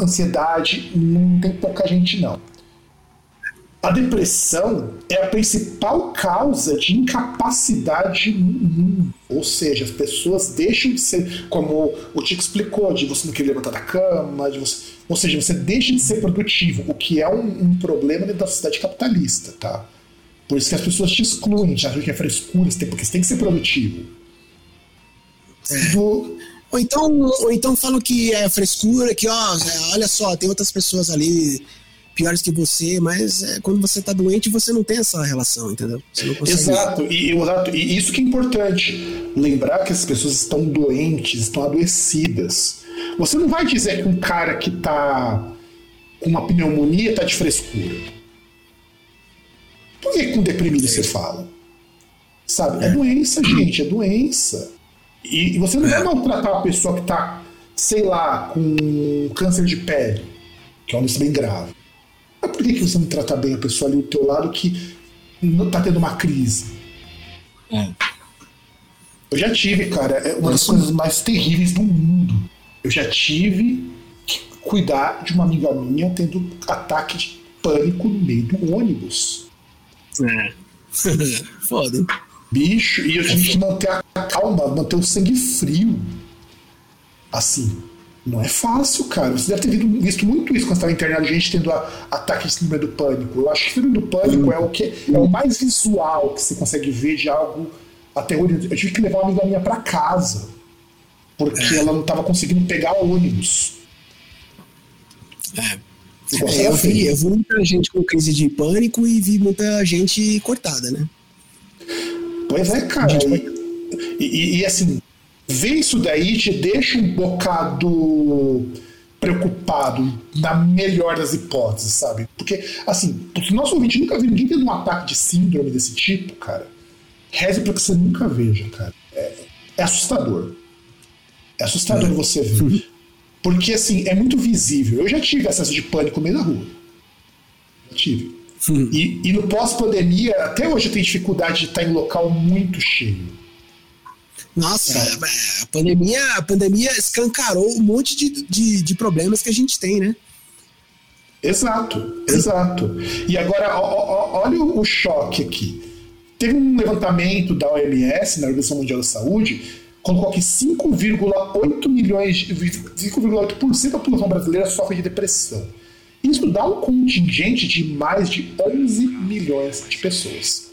ansiedade, não tem pouca gente não. A depressão é a principal causa de incapacidade no mundo. Ou seja, as pessoas deixam de ser, como o Tico explicou, de você não querer levantar da cama, de você, ou seja, você deixa de ser produtivo, o que é um, um problema dentro da sociedade capitalista, tá? Por isso que as pessoas te excluem, já acham que é frescura, porque você tem que ser produtivo.
É. Do, ou então, ou então falam que é frescura, que ó, é, olha só, tem outras pessoas ali piores que você, mas é, quando você tá doente, você não tem essa relação, entendeu?
Exato, e, exato, e isso que é importante. Lembrar que as pessoas estão doentes, estão adoecidas. Você não vai dizer que um cara que tá com uma pneumonia tá de frescura. Por que com deprimido você fala? Sabe? É, é doença, gente, é doença. E, e você não vai maltratar a pessoa que está, sei lá, com câncer de pele, que é uma doença bem grave. Mas por que, que você não trata bem a pessoa ali do teu lado que está tendo uma crise? É. Eu já tive, cara, é uma das coisas mais terríveis do mundo. Eu já tive que cuidar de uma amiga minha tendo ataque de pânico no meio do ônibus.
É. Foda.
Bicho, e a gente manter a calma, manter o sangue frio. Assim, não é fácil, cara. Você deve ter visto muito isso quando estava internado, gente tendo a, ataque de síndrome do pânico. Eu acho que síndrome do pânico é o que é o mais visual que você consegue ver de algo aterrorizante. Eu tive que levar uma amiga minha para casa porque é. ela não estava conseguindo pegar ônibus.
É. É, eu, vi, eu vi muita gente com crise de pânico e vi muita gente cortada, né?
Pois é, cara. E, e, e, assim, ver isso daí te deixa um bocado preocupado, na melhor das hipóteses, sabe? Porque, assim, o nosso ouvinte nunca viu ninguém tendo um ataque de síndrome desse tipo, cara. Reze para que você nunca veja, cara. É, é assustador. É assustador é. você ver. Porque, assim, é muito visível. Eu já tive acesso de pânico no meio da rua. Já tive. E, e no pós-pandemia, até hoje eu tenho dificuldade de estar em local muito cheio.
Nossa, é. a pandemia, a pandemia escancarou um monte de, de, de problemas que a gente tem, né?
Exato, exato. E agora, ó, ó, olha o choque aqui. Teve um levantamento da OMS, na Organização Mundial da Saúde, colocou que 5,8 milhões, 5,8% da população brasileira sofre de depressão. Isso dá um contingente de mais de 11 milhões de pessoas.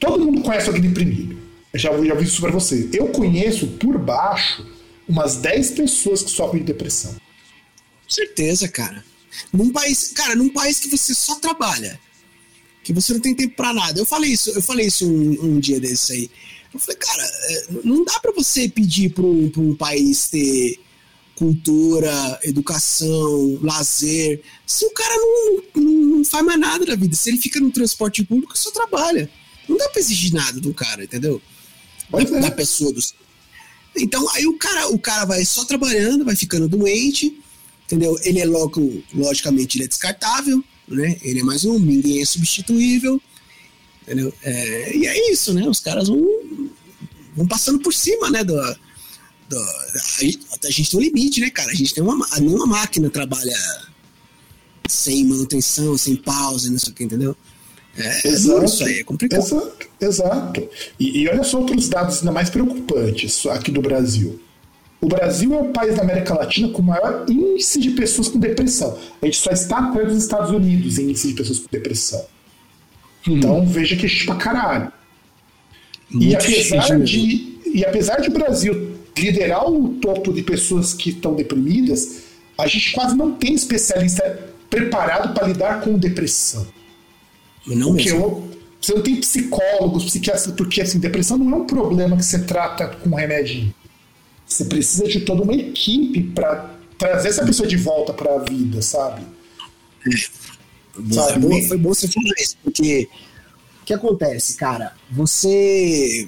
Todo mundo conhece alguém deprimido. Eu já, já vi isso para você. Eu conheço por baixo umas 10 pessoas que sofrem de depressão.
Certeza, cara. Num país, cara, num país que você só trabalha, que você não tem tempo para nada. Eu falei isso, eu falei isso um, um, dia desse aí. Eu falei, cara, é, não dá para você pedir para um, um país ter cultura, educação, lazer. Se o cara não, não, faz mais nada da vida, se ele fica no transporte público, só trabalha. Não dá pra exigir nada do cara, entendeu? Da, é. da, pessoa. Do... Então, aí o cara, o cara vai só trabalhando, vai ficando doente, entendeu? Ele é logo, logicamente, ele é descartável, né? Ele é mais um, ninguém é substituível, entendeu? É, e é isso, né? Os caras vão, vão passando por cima, né? Do, do a, gente tem um limite, né, cara? A gente tem uma. Nenhuma máquina trabalha sem manutenção, sem pausa, não sei o que, entendeu?
É, exato, é isso aí, é complicado. Exato, exato. E, e olha só outros dados ainda mais preocupantes aqui do Brasil. O Brasil é o país da América Latina com o maior índice de pessoas com depressão. A gente só está atrás dos Estados Unidos em índice de pessoas com depressão. Hum. Então veja que é pra caralho. e apesar, de, e apesar de o Brasil liderar o topo de pessoas que estão deprimidas, a gente quase não tem especialista preparado para lidar com depressão.
Não porque eu,
você não tem psicólogos, psiquiatras, porque assim, depressão não é um problema que você trata com remédio. Você precisa de toda uma equipe para trazer essa pessoa de volta para a vida, sabe?
Sabe? Boa, foi bom você falar isso, porque o que acontece, cara? Você.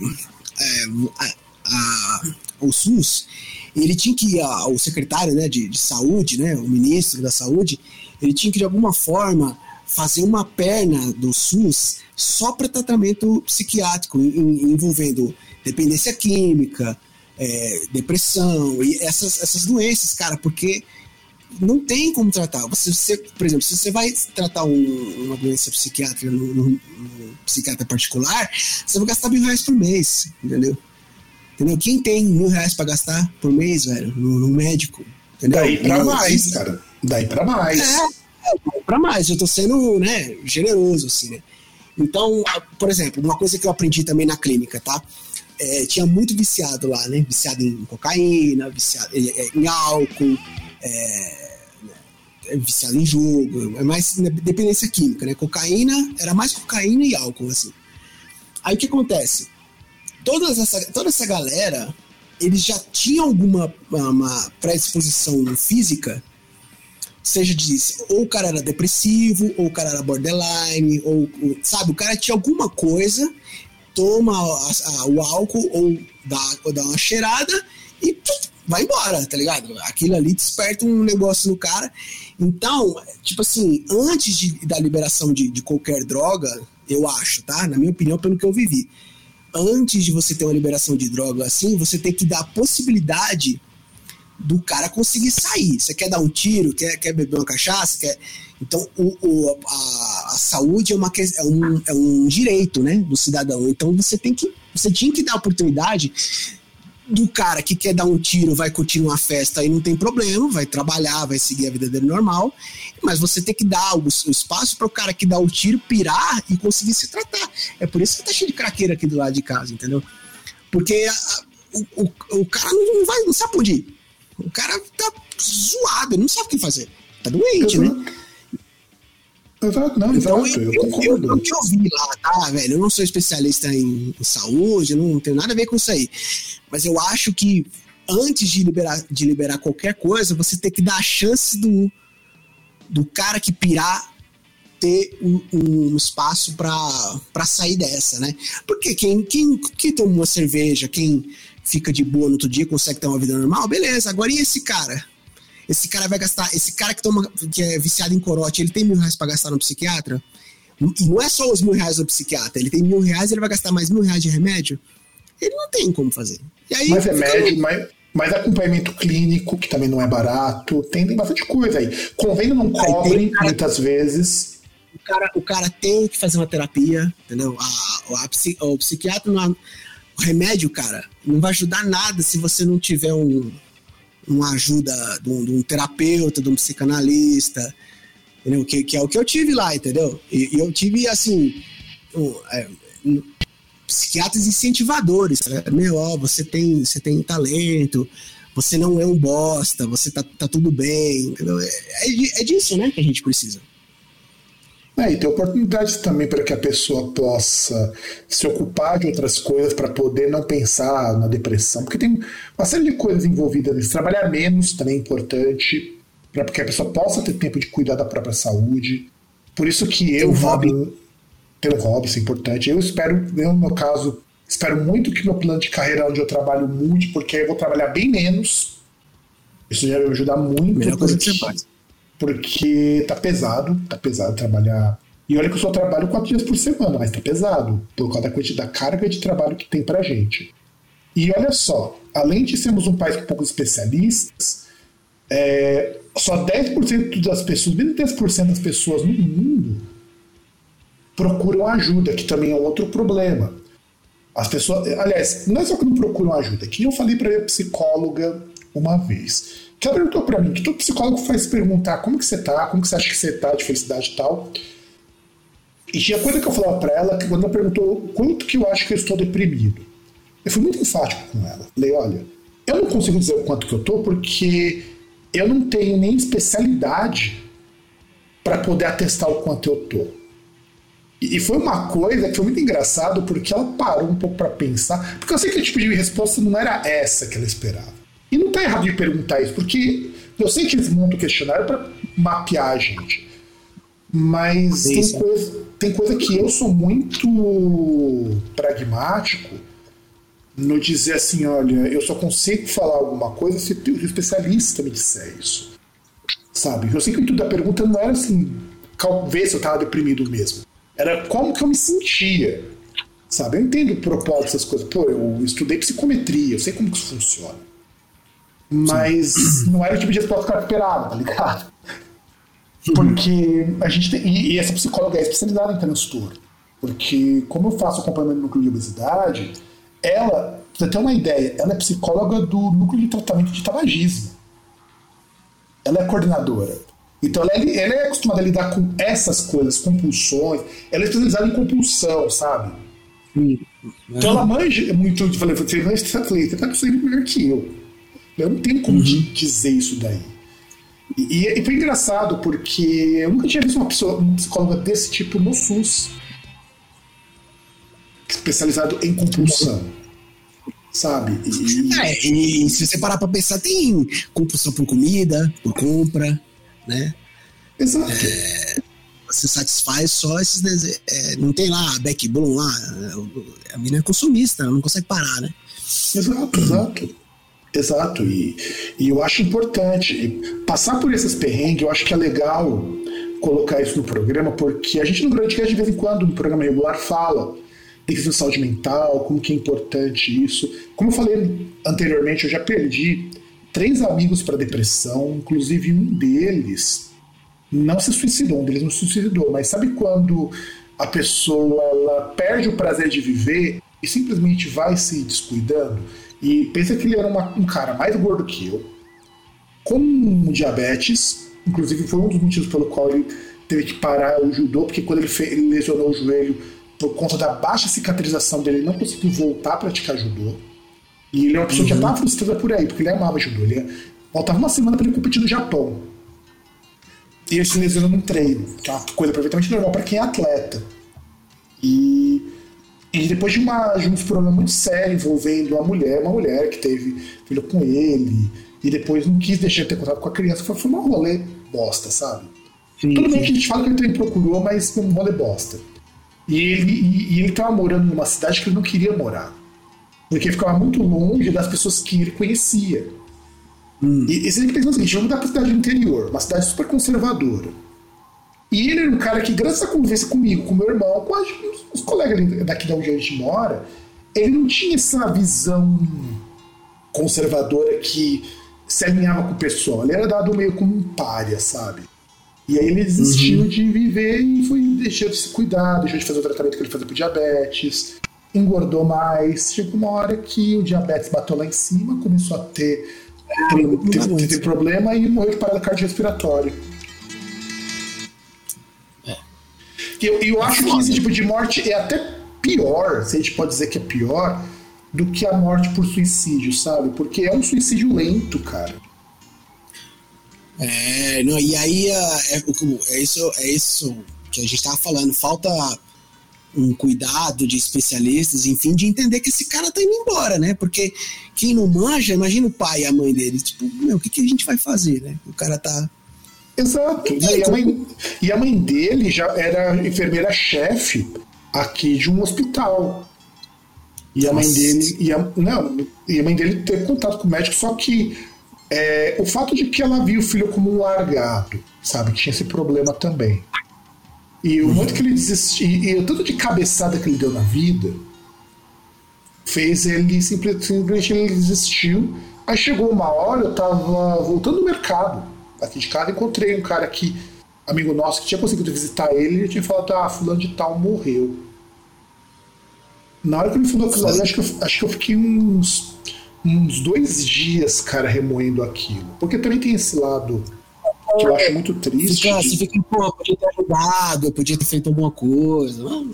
É, a, a, o SUS, ele tinha que ir, o secretário né, de, de saúde, né, o ministro da saúde, ele tinha que de alguma forma fazer uma perna do SUS só para tratamento psiquiátrico, envolvendo dependência química, é, depressão e essas, essas doenças, cara, porque não tem como tratar. Você, você por exemplo, se você vai tratar um, uma doença psiquiátrica no, psiquiatra particular, você vai gastar mil reais por mês, entendeu? Entendeu? Quem tem mil reais para gastar por mês, velho, no, no médico? Entendeu?
Daí pra mais, cara. Daí pra mais. É,
é pra mais. Eu tô sendo, né, generoso, assim, né? Então, por exemplo, uma coisa que eu aprendi também na clínica, tá? é, tinha muito viciado lá, né? Viciado em cocaína, viciado em, é, em álcool, é, é, viciado em jogo, é mais dependência química, né? Cocaína, era mais cocaína e álcool, assim. Aí o que acontece? Toda essa, toda essa galera, eles já tinham alguma uma predisposição física, seja de ou o cara era depressivo, ou o cara era borderline, ou, sabe, o cara tinha alguma coisa toma a, a, o álcool ou dá, ou dá uma cheirada e vai embora, tá ligado? Aquilo ali desperta um negócio no cara. Então, tipo assim, antes de, da liberação de, de qualquer droga, eu acho, tá? Na minha opinião, pelo que eu vivi. Antes de você ter uma liberação de droga assim, você tem que dar a possibilidade do cara conseguir sair. Você quer dar um tiro, quer, quer beber uma cachaça, quer. Então, o, o a, a, saúde é, uma, é, um, é um direito né, do cidadão. Então, você tem que. Você tinha que dar a oportunidade do cara que quer dar um tiro, vai curtir uma festa e não tem problema, vai trabalhar, vai seguir a vida dele normal, mas você tem que dar o, o espaço para o cara que dá o tiro pirar e conseguir se tratar. É por isso que tá cheio de craqueira aqui do lado de casa, entendeu? Porque a, o, o, o cara não vai, não sabe onde ir. O cara tá zoado, ele não sabe o que fazer. Tá doente, né?
Exato, não, então, exato, eu, eu.
Eu, o que eu vi lá, tá, velho? Eu não sou especialista em, em saúde, não tenho nada a ver com isso aí. Mas eu acho que antes de liberar, de liberar qualquer coisa, você tem que dar a chance do, do cara que pirar ter um, um espaço para sair dessa, né? Porque quem, quem, quem toma uma cerveja, quem fica de boa no outro dia, consegue ter uma vida normal, beleza. Agora e esse cara? Esse cara vai gastar, esse cara que toma, que é viciado em corote, ele tem mil reais pra gastar no psiquiatra? E não é só os mil reais do psiquiatra, ele tem mil reais, ele vai gastar mais mil reais de remédio? Ele não tem como fazer.
E aí, mais remédio, no... mais, mais acompanhamento clínico, que também não é barato, tem, tem bastante coisa aí. Convênio não cobre cara, muitas vezes.
O cara, o cara tem que fazer uma terapia, entendeu? A, a, a, o psiquiatra não o remédio, cara, não vai ajudar nada se você não tiver um, uma ajuda de um, de um terapeuta, de um psicanalista, entendeu? Que, que é o que eu tive lá, entendeu? E, e eu tive, assim, um, é, um, psiquiatras incentivadores, né? meu, ó, você tem, você tem talento, você não é um bosta, você tá, tá tudo bem, entendeu? É, é, é disso, né, que a gente precisa.
É, e ter oportunidades também para que a pessoa possa se ocupar de outras coisas para poder não pensar na depressão, porque tem uma série de coisas envolvidas nisso. Trabalhar menos também é importante, para que a pessoa possa ter tempo de cuidar da própria saúde. Por isso que eu,
hobby.
ter um hobby, isso é importante. Eu espero, eu no meu caso, espero muito que meu plano de carreira onde eu trabalho mude, porque eu vou trabalhar bem menos. Isso já vai me ajudar muito.
Melhor coisa que você faz
porque tá pesado, tá pesado trabalhar. E olha que eu só trabalho quatro dias por semana, mas tá pesado, por causa da quantidade da carga de trabalho que tem pra gente. E olha só, além de sermos um país com poucos especialistas, é, só 10% das pessoas, menos 10% das pessoas no mundo procuram ajuda, que também é outro problema. As pessoas, aliás, não é só que não procuram ajuda, que eu falei para a psicóloga uma vez, ela perguntou para mim, que todo psicólogo faz perguntar como que você tá, como que você acha que você tá de felicidade e tal. E tinha coisa que eu falava para ela, que quando ela perguntou quanto que eu acho que eu estou deprimido. Eu fui muito enfático com ela. Falei, olha, eu não consigo dizer o quanto que eu tô porque eu não tenho nem especialidade para poder atestar o quanto eu tô. E foi uma coisa que foi muito engraçado porque ela parou um pouco para pensar, porque eu sei que o tipo de resposta não era essa que ela esperava. Não tá errado de perguntar isso, porque eu sei que eles montam o questionário para mapear a gente. Mas tem coisa, tem coisa que eu sou muito pragmático no dizer assim, olha, eu só consigo falar alguma coisa se o especialista me disser isso. Sabe? Eu sei que o intuito da pergunta não era assim, ver se eu estava deprimido mesmo. Era como que eu me sentia. Sabe? Eu entendo o propósito dessas coisas. Pô, eu estudei psicometria, eu sei como que isso funciona. Mas Sim. não era o tipo de resposta que eu esperava, tá ligado? Porque a gente tem, e, e essa psicóloga é especializada em transtorno. Porque, como eu faço acompanhamento no núcleo de obesidade, ela, pra você ter uma ideia, ela é psicóloga do núcleo de tratamento de tabagismo. Ela é coordenadora. Então ela é, ela é acostumada a lidar com essas coisas, compulsões. Ela é especializada em compulsão, sabe? Então ela manja muito. Eu falei, você é você tá conseguindo melhor que eu. Eu não tenho como uhum. dizer isso daí. E, e, foi engraçado porque eu nunca tinha visto uma, pessoa, uma psicóloga desse tipo no SUS especializado em compulsão. Sabe?
E... É, e se você parar pra pensar, tem compulsão por comida, por compra, né?
Exato.
É, você satisfaz só esses desejos. É, não tem lá backbone lá. A menina é consumista, ela não consegue parar, né?
Exato, exato. Exato, e, e eu acho importante passar por esses perrengues, eu acho que é legal colocar isso no programa, porque a gente no Grandcast de vez em quando, no programa regular, fala de saúde mental, como que é importante isso. Como eu falei anteriormente, eu já perdi três amigos para depressão, inclusive um deles não se suicidou, um deles não se suicidou, mas sabe quando a pessoa perde o prazer de viver e simplesmente vai se descuidando? E pensa que ele era uma, um cara mais gordo que eu, com diabetes, inclusive foi um dos motivos pelo qual ele teve que parar o judô, porque quando ele, fez, ele lesionou o joelho, por conta da baixa cicatrização dele, ele não conseguiu voltar a praticar judô. E ele é uma pessoa uhum. que já estava frustrada por aí, porque ele amava judô. Ele faltava uma semana para ele competir no Japão. E ele se lesionou num treino, que é uma coisa perfeitamente normal para quem é atleta. E, e depois de, uma, de uns problemas muito sérios envolvendo uma mulher, uma mulher que teve filho com ele, e depois não quis deixar de ter contato com a criança, foi, foi um rolê bosta, sabe? Sim, Tudo bem que a gente fala que ele também procurou, mas foi um rolê bosta. E ele, e, e ele estava morando numa cidade que ele não queria morar. Porque ficava muito longe das pessoas que ele conhecia. Hum. E, e você tem que pensar o seguinte: vamos mudar para cidade do interior, uma cidade super conservadora. E ele era um cara que, graças à convivência comigo, com meu irmão, com os, os colegas daqui da onde a gente mora, ele não tinha essa visão conservadora que se alinhava com o pessoal. Ele era dado meio como um pária, sabe? E aí ele desistiu uhum. de viver e foi deixou de se cuidar, deixou de fazer o tratamento que ele fazia pro diabetes, engordou mais. Chegou uma hora que o diabetes bateu lá em cima, começou a ter, ter, ter, ter problema e morreu de parada cardiorrespiratória. E eu, eu acho que esse tipo de morte é até pior, se a gente pode dizer que é pior, do que a morte por suicídio, sabe? Porque é um suicídio lento, cara.
É, não, e aí é, é, é, isso, é isso que a gente estava falando, falta um cuidado de especialistas, enfim, de entender que esse cara tá indo embora, né? Porque quem não manja, imagina o pai e a mãe dele, tipo, meu, o que, que a gente vai fazer, né? O cara tá.
Exato. E a, mãe, e a mãe dele já era enfermeira-chefe aqui de um hospital. E a mãe dele. E a, não, e a mãe dele teve contato com o médico, só que é, o fato de que ela viu o filho como um largado, sabe? Tinha esse problema também. E o uhum. muito que ele desistiu, e o tanto de cabeçada que ele deu na vida, fez ele simplesmente ele desistiu. Aí chegou uma hora, eu tava voltando do mercado aqui de casa, encontrei um cara que, amigo nosso, que tinha conseguido visitar ele, e ele tinha falado, ah, fulano de tal morreu. Na hora que ele falou aquilo ali, acho que, eu, acho que eu fiquei uns, uns dois dias, cara, remoendo aquilo. Porque também tem esse lado que eu acho muito triste.
Fica, você fica, pô, podia ter ajudado, podia ter feito alguma coisa. Não,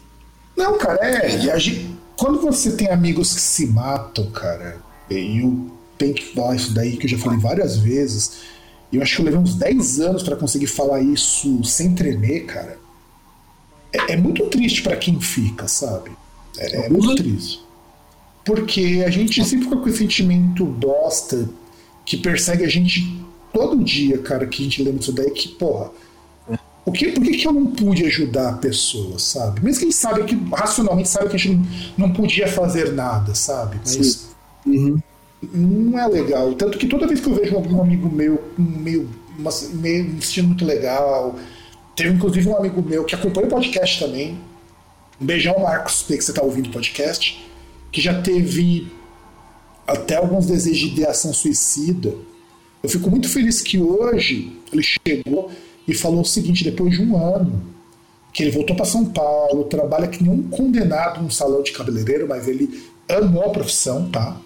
não cara, é. Gente, quando você tem amigos que se matam, cara, e eu tenho que falar isso daí, que eu já falei várias vezes, eu acho que eu levei uns 10 anos para conseguir falar isso sem tremer, cara. É, é muito triste para quem fica, sabe? É, é muito triste. Porque a gente sempre fica com esse sentimento bosta que persegue a gente todo dia, cara, que a gente lembra disso daí, que, porra, o que, por que, que eu não pude ajudar a pessoa, sabe? Mesmo que a gente sabe que, racionalmente, sabe que a gente não, não podia fazer nada, sabe? Mas uhum. Não é legal. Tanto que toda vez que eu vejo algum amigo meu meio, meio me sentindo muito legal, teve inclusive um amigo meu que acompanha o podcast também, um beijão, Marcos, que você está ouvindo o podcast, que já teve até alguns desejos de ideação suicida eu fico muito feliz que hoje ele chegou e falou o seguinte, depois de um ano, que ele voltou para São Paulo, trabalha que nem um condenado num salão de cabeleireiro, mas ele amou a profissão, tá?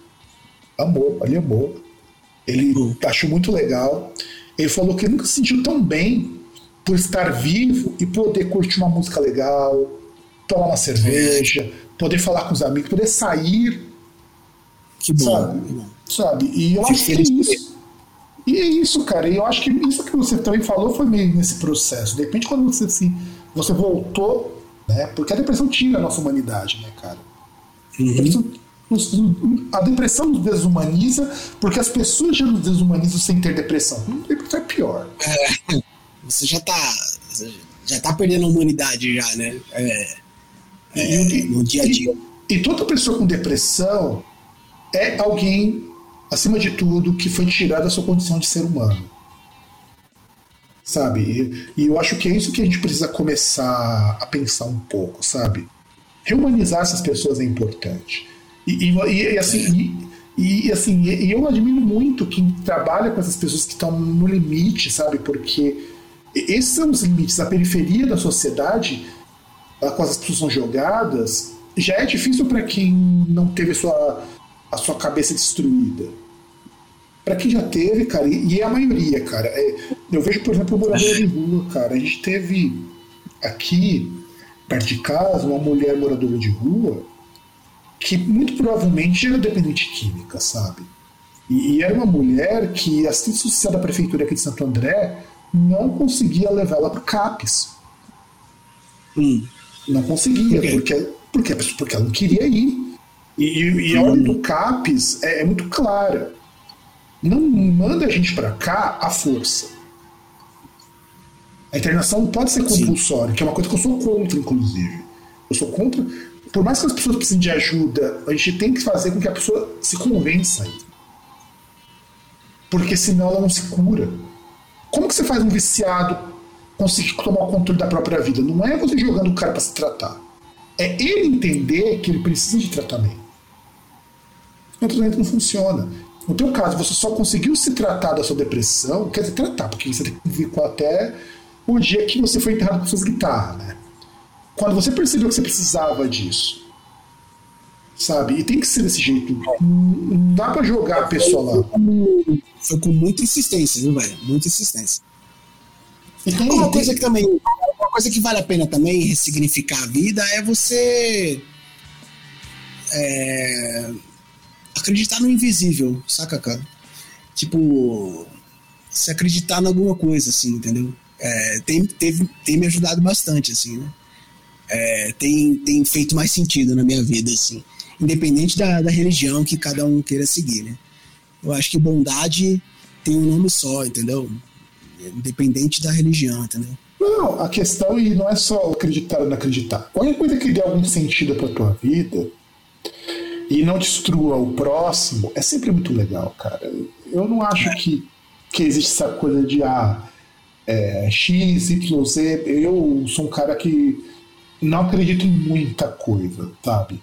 Amou, ele amou. Ele uhum. achou muito legal. Ele falou que nunca se sentiu tão bem por estar vivo e poder curtir uma música legal, tomar uma cerveja, poder falar com os amigos, poder sair.
Que bom.
Sabe? Sabe? E eu acho que é isso. E é isso, cara. E eu acho que isso que você também falou foi meio nesse processo. De repente, quando você assim, você voltou, né? Porque a depressão tira a nossa humanidade, né, cara? Uhum. A depressão nos desumaniza porque as pessoas já nos desumanizam sem ter depressão. Depressão é pior.
É, você já tá. Já tá perdendo a humanidade já, né? É, é, e, no dia a dia.
E, e toda pessoa com depressão é alguém acima de tudo, que foi tirada da sua condição de ser humano. Sabe? E, e, eu acho que é isso que a gente precisa começar a pensar um pouco, sabe? Rehumanizar essas pessoas é importante. E, e, e assim, e, assim, e eu admiro muito quem trabalha com essas pessoas que estão no limite, sabe? Porque esses são os limites. A periferia da sociedade, com as pessoas são jogadas, já é difícil para quem não teve sua, a sua cabeça destruída. Para quem já teve, cara, e, é a maioria, cara. É, eu vejo, por exemplo, o morador de rua, cara. A gente teve aqui, perto de casa, uma mulher moradora de rua que muito provavelmente era dependente química, sabe? E, e era uma mulher que a assistente social da prefeitura aqui de Santo André não conseguia levar ela para CAPES. Hum. Não conseguia, okay. porque, porque, porque ela não queria ir. E, e a ordem do CAPES é, é muito clara. Não manda a gente para cá à força. A internação não pode ser compulsória, que é uma coisa que eu sou contra, inclusive. Eu sou contra. Por mais que as pessoas precisem de ajuda, a gente tem que fazer com que a pessoa se convença. Porque senão ela não se cura. Como que você faz um viciado conseguir tomar o controle da própria vida? Não é você jogando o cara para se tratar. É ele entender que ele precisa de tratamento o tratamento não funciona. No teu caso, você só conseguiu se tratar da sua depressão, quer dizer, tratar, porque você ficou até o dia que você foi enterrado com suas guitarras, né? Quando você percebeu que você precisava disso, sabe? E tem que ser desse jeito. Não dá pra jogar a pessoa lá.
Foi com muita insistência, viu, velho? Muita insistência. Uma tem... coisa que também. Uma coisa que vale a pena também ressignificar a vida é você. É, acreditar no invisível, saca, cara? Tipo, se acreditar em alguma coisa, assim, entendeu? É, tem, teve, tem me ajudado bastante, assim, né? É, tem, tem feito mais sentido na minha vida, assim. Independente da, da religião que cada um queira seguir, né? Eu acho que bondade tem um nome só, entendeu? Independente da religião, entendeu?
Não, a questão e não é só acreditar ou não acreditar. Qualquer coisa que dê algum sentido pra tua vida, e não destrua o próximo, é sempre muito legal, cara. Eu não acho que, que existe essa coisa de ah, é, X, Y, Z. Eu sou um cara que não acredito em muita coisa, sabe?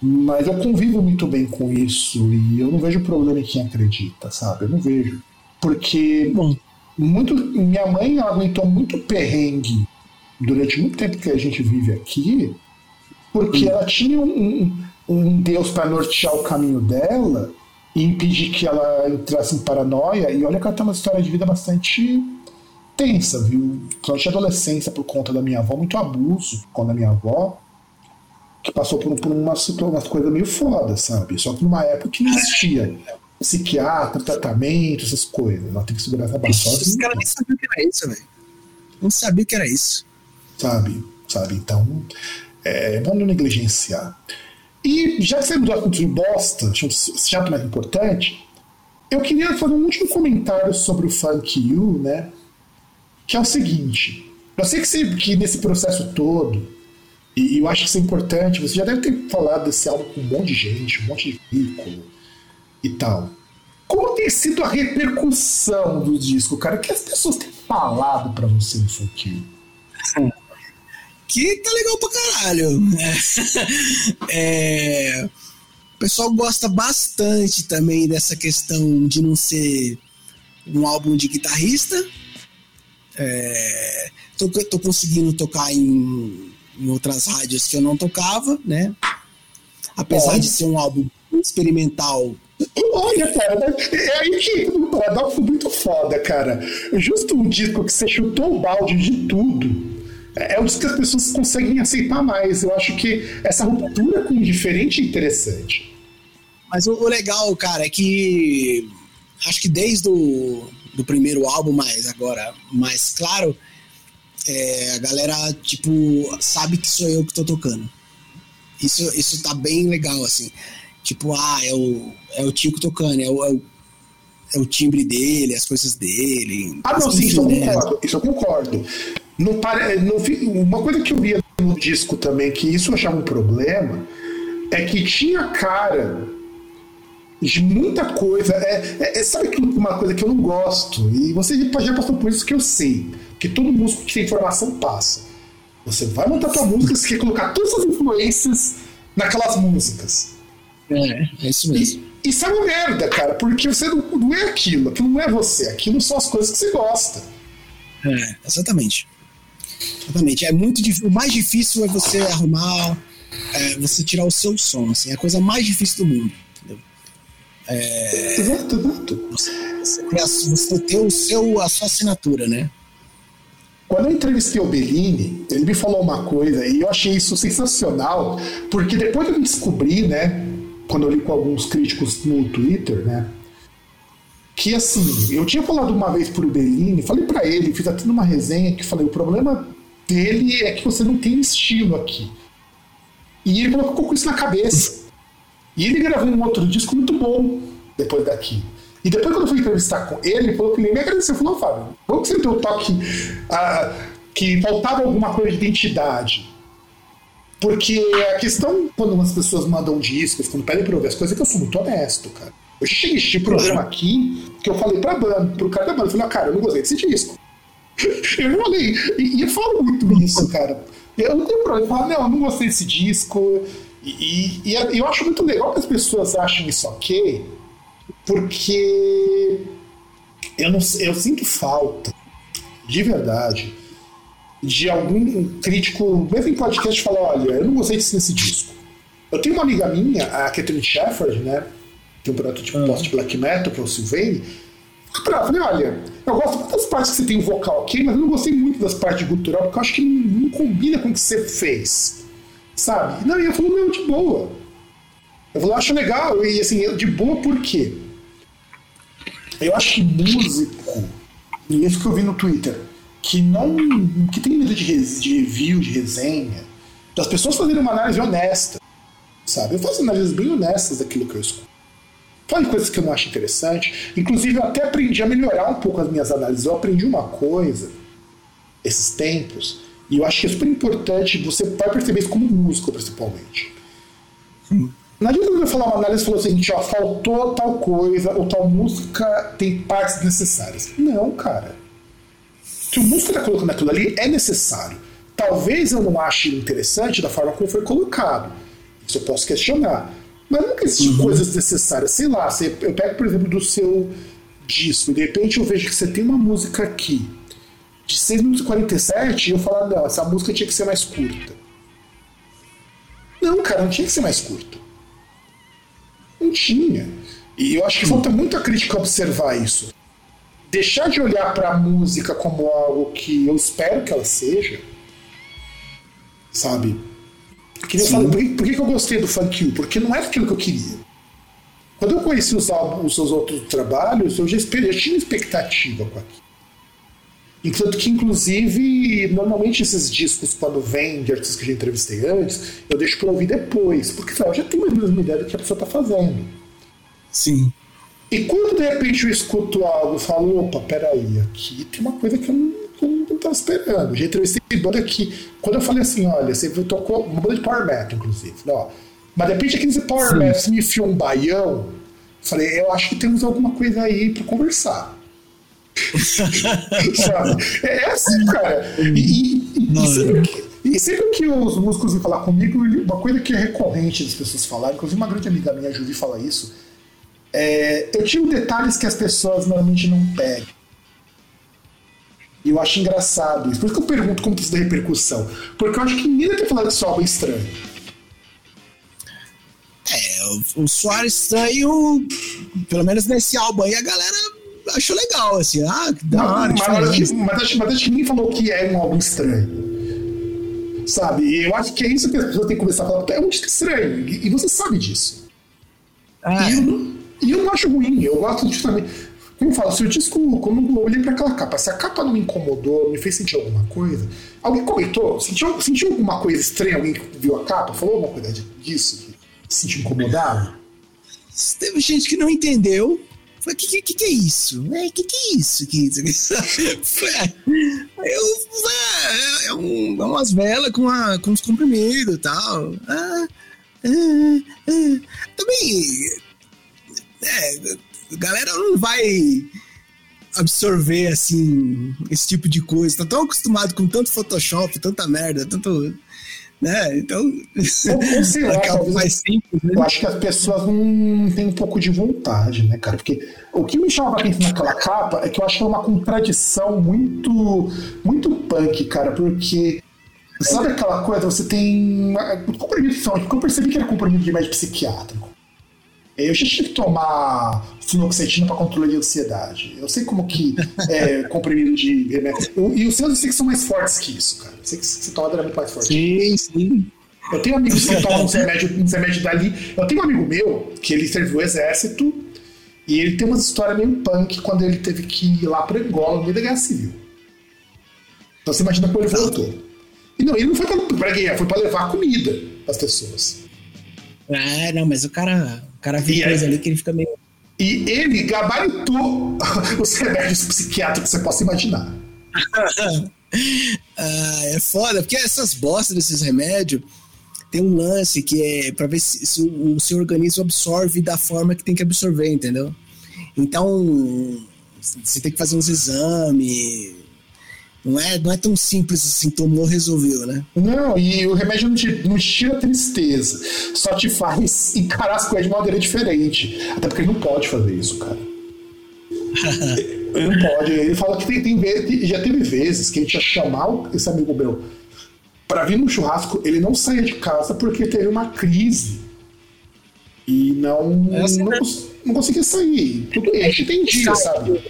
Mas eu convivo muito bem com isso e eu não vejo problema em quem acredita, sabe? Eu não vejo. Porque Bom. muito, minha mãe aguentou muito perrengue durante muito tempo que a gente vive aqui, porque hum. ela tinha um, um Deus para nortear o caminho dela e impedir que ela entrasse em paranoia. E olha que ela tem uma história de vida bastante tensa, viu? Durante a adolescência, por conta da minha avó, muito abuso com a minha avó, que passou por, por uma, uma coisa meio foda, sabe? Só que numa época que não existia psiquiatra, tratamento, essas coisas. Ela tem que segurar essa sozinha.
Os caras nem sabiam que era isso, velho. Não sabia que era isso.
Sabe? Sabe? Então, é, vamos negligenciar. E já que saímos do assunto de bosta, chato mais importante, eu queria fazer um último comentário sobre o Funk You, né? Que é o seguinte. Eu sei que, que nesse processo todo, e eu acho que isso é importante, você já deve ter falado desse álbum com um monte de gente, um monte de veículo e tal. Como tem sido a repercussão do disco, cara? O que as pessoas têm falado para você no Funk You?
que tá legal pra caralho. É, o pessoal gosta bastante também dessa questão de não ser um álbum de guitarrista. É, tô, tô conseguindo tocar em, em, outras rádios que eu não tocava, né? Apesar é. de ser um álbum experimental.
Olha, cara, é aí que o paradoxo muito foda, cara. Justo um disco que você chutou o balde de tudo é o que as pessoas conseguem aceitar mais. Eu acho que essa ruptura com o diferente é interessante.
Mas o, o legal, cara, é que acho que desde o do primeiro álbum, mas agora mais claro, é, a galera, tipo, sabe que sou eu que tô tocando. Isso, isso tá bem legal, assim. Tipo, ah, é o, é o Tico tocando, é o, é o, é o timbre dele, as coisas dele.
Ah, não, sim, isso eu né? concordo. Isso eu concordo. Não pare... não... Uma coisa que eu via no disco também, que isso eu achava um problema, é que tinha cara de muita coisa. É, é, é sabe uma coisa que eu não gosto? E você já passou por isso que eu sei. Que todo músico que tem informação passa. Você vai montar tua música, você quer colocar todas as influências naquelas músicas.
É, é isso mesmo.
E, isso é uma merda, cara, porque você não, não é aquilo, aquilo não é você, aquilo são as coisas que você gosta.
É, exatamente. Exatamente. É muito O mais difícil é você arrumar, é, você tirar o seu som. Assim, é a coisa mais difícil do mundo. É,
exato, exato.
Você, ter, a, você o seu, a sua assinatura, né?
Quando eu entrevistei o Bellini, ele me falou uma coisa e eu achei isso sensacional, porque depois eu descobri, né, quando eu li com alguns críticos no Twitter, né, que assim, eu tinha falado uma vez pro Bellini, falei para ele, fiz até numa resenha que falei, o problema dele é que você não tem estilo aqui. E ele colocou com isso na cabeça. E ele gravou um outro disco muito bom depois daqui. E depois, quando eu fui entrevistar com ele, ele falou que ele me agradeceu. Falou, Fábio, como que você deu o toque ah, que faltava alguma coisa de identidade? Porque a questão, quando as pessoas mandam discos, quando pedem pra ouvir as coisas, é que eu sou muito honesto, cara. Eu cheguei este programa aqui que eu falei pra banda, pro cara da banda, eu falei, ah, cara, eu não gostei desse disco. eu falei, e, e eu falo muito isso, cara. Eu não tenho problema, eu falo, não, eu não gostei desse disco. E, e, e, eu acho muito legal que as pessoas achem isso ok, porque eu, não, eu sinto falta, de verdade, de algum crítico, mesmo em podcast, falar: olha, eu não gostei desse disco. Eu tenho uma amiga minha, a Catherine Shepard, né? tem um projeto de post black metal, que é o Sylvain. Pra, falei, olha, eu gosto muito das partes que você tem o vocal ok, mas eu não gostei muito das partes gutural, porque eu acho que não, não combina com o que você fez. Sabe? Não, e eu falei, meu, de boa. Eu eu acho legal, e assim, de boa por quê? Eu acho que músico, e isso que eu vi no Twitter, que não. que tem medo de, de review, de resenha, das pessoas fazerem uma análise honesta. Sabe? Eu faço análises bem honestas daquilo que eu escuto. Fale coisas que eu não acho interessante. Inclusive, eu até aprendi a melhorar um pouco as minhas análises. Eu aprendi uma coisa esses tempos, e eu acho que é super importante, você vai perceber isso como músico, principalmente. Sim. Não adianta eu falar uma análise falar o seguinte, ó, faltou tal coisa, ou tal música tem partes necessárias. Não, cara. Se o músico está colocando aquilo ali, é necessário. Talvez eu não ache interessante da forma como foi colocado. Isso eu posso questionar. Mas nunca existe uhum. coisas necessárias. Sei lá, eu pego, por exemplo, do seu disco, e de repente eu vejo que você tem uma música aqui de 6 minutos e 47 e eu falo, não, essa música tinha que ser mais curta. Não, cara, não tinha que ser mais curta. Não tinha. E eu acho que falta muita crítica observar isso. Deixar de olhar para a música como algo que eu espero que ela seja, sabe? Que eu por, que, por que eu gostei do Funk You? Porque não era aquilo que eu queria. Quando eu conheci os, álbuns, os seus outros trabalhos, eu já, esperei, já tinha expectativa com aquilo. E tanto que, inclusive, normalmente esses discos, quando vêm de artistas que já entrevistei antes, eu deixo para ouvir depois, porque eu já tenho uma ideia do que a pessoa está fazendo.
Sim.
E quando de repente eu escuto algo e falo, opa, peraí, aqui tem uma coisa que eu não, que eu não estava esperando. Já entrevistei banda aqui. Quando eu falei assim, olha, você tocou uma banda de Power Metal, inclusive. Ó, mas de repente aquele Power Sim. Metal me enfiou um baião. Falei, eu acho que temos alguma coisa aí para conversar. É, é assim, cara. E, e, sempre que, e, sempre que, os músicos vêm falar comigo, uma coisa que é recorrente das pessoas falarem, inclusive uma grande amiga minha, a Juvi, fala isso. É, eu tiro detalhes que as pessoas normalmente não pegam. E eu acho engraçado isso. Por isso que eu pergunto como que isso dá repercussão. Porque eu acho que ninguém tem falado que isso é algo estranho.
É, o Soares estranho, pelo menos nesse álbum aí, a galera achou legal, assim, ah, que da hora.
Mas, mas, acho, mas, acho, mas acho que ninguém falou que é um álbum estranho. Sabe? Eu acho que é isso que as pessoas têm que começar a falar, é um estranho. E, você sabe disso.
Ah,
e, eu, e eu não acho ruim, eu gosto justamente. Como fala, se o disco, quando eu olhei para aquela capa, se a capa não me incomodou, me fez sentir alguma coisa, alguém comentou, sentiu, sentiu alguma coisa estranha, alguém viu a capa, falou alguma coisa disso, se sentiu incomodado?
Teve gente que não entendeu, Falei, o que, que, que, é isso? O é, que, que é isso? Que, eu, é, é, um, é umas velas com, com os comprimidos e tal. Ah, ah, ah. Também, é, a galera não vai absorver, assim, esse tipo de coisa. Tá tão acostumado com tanto Photoshop, tanta merda, tanto né? Então,
ou, sei lá, talvez, mais simples, né? eu acho que as pessoas não têm um pouco de vontade, né, cara? Porque o que me chamava atenção naquela capa é que eu acho que é uma contradição muito, muito punk, cara, porque sabe aquela coisa, você tem comprimido, porque eu percebi que era comprimido de médico psiquiátrico. Eu já tive que tomar fluoxetina para controle de ansiedade. Eu sei como que é comprimido de remédio. E os seus eu sei que são mais fortes que isso, cara. Eu sei que você toma é muito mais forte.
Sim, sim.
Eu tenho amigos que tomam uns remédios, uns remédios dali. Eu tenho um amigo meu que ele serviu o exército e ele tem uma história meio punk quando ele teve que ir lá para Angola no meio da guerra civil. Então você imagina como ele voltou. E não, ele não foi para guerra, foi para levar comida para as pessoas.
Ah, não, mas o cara cara vê coisa ali que ele fica meio.
E ele gabaritou os remédios psiquiátricos que você possa imaginar.
ah, é foda, porque essas bostas desses remédios tem um lance que é para ver se, se, o seu organismo absorve da forma que tem que absorver, entendeu? Então, você tem que fazer uns exames, não é, não é tão simples assim, tomou, resolveu, né?
Não, e o remédio não te, não te tira tristeza, só te faz encarar as coisas de maneira diferente. Até porque ele não pode fazer isso, cara. ele não pode. Ele fala que tem, tem, já teve vezes que a gente ia chamar esse amigo meu para vir no churrasco, ele não saía de casa porque teve uma crise. E não, é assim, não, né? não, conseguia sair. Tudo, a gente entendia, sabe?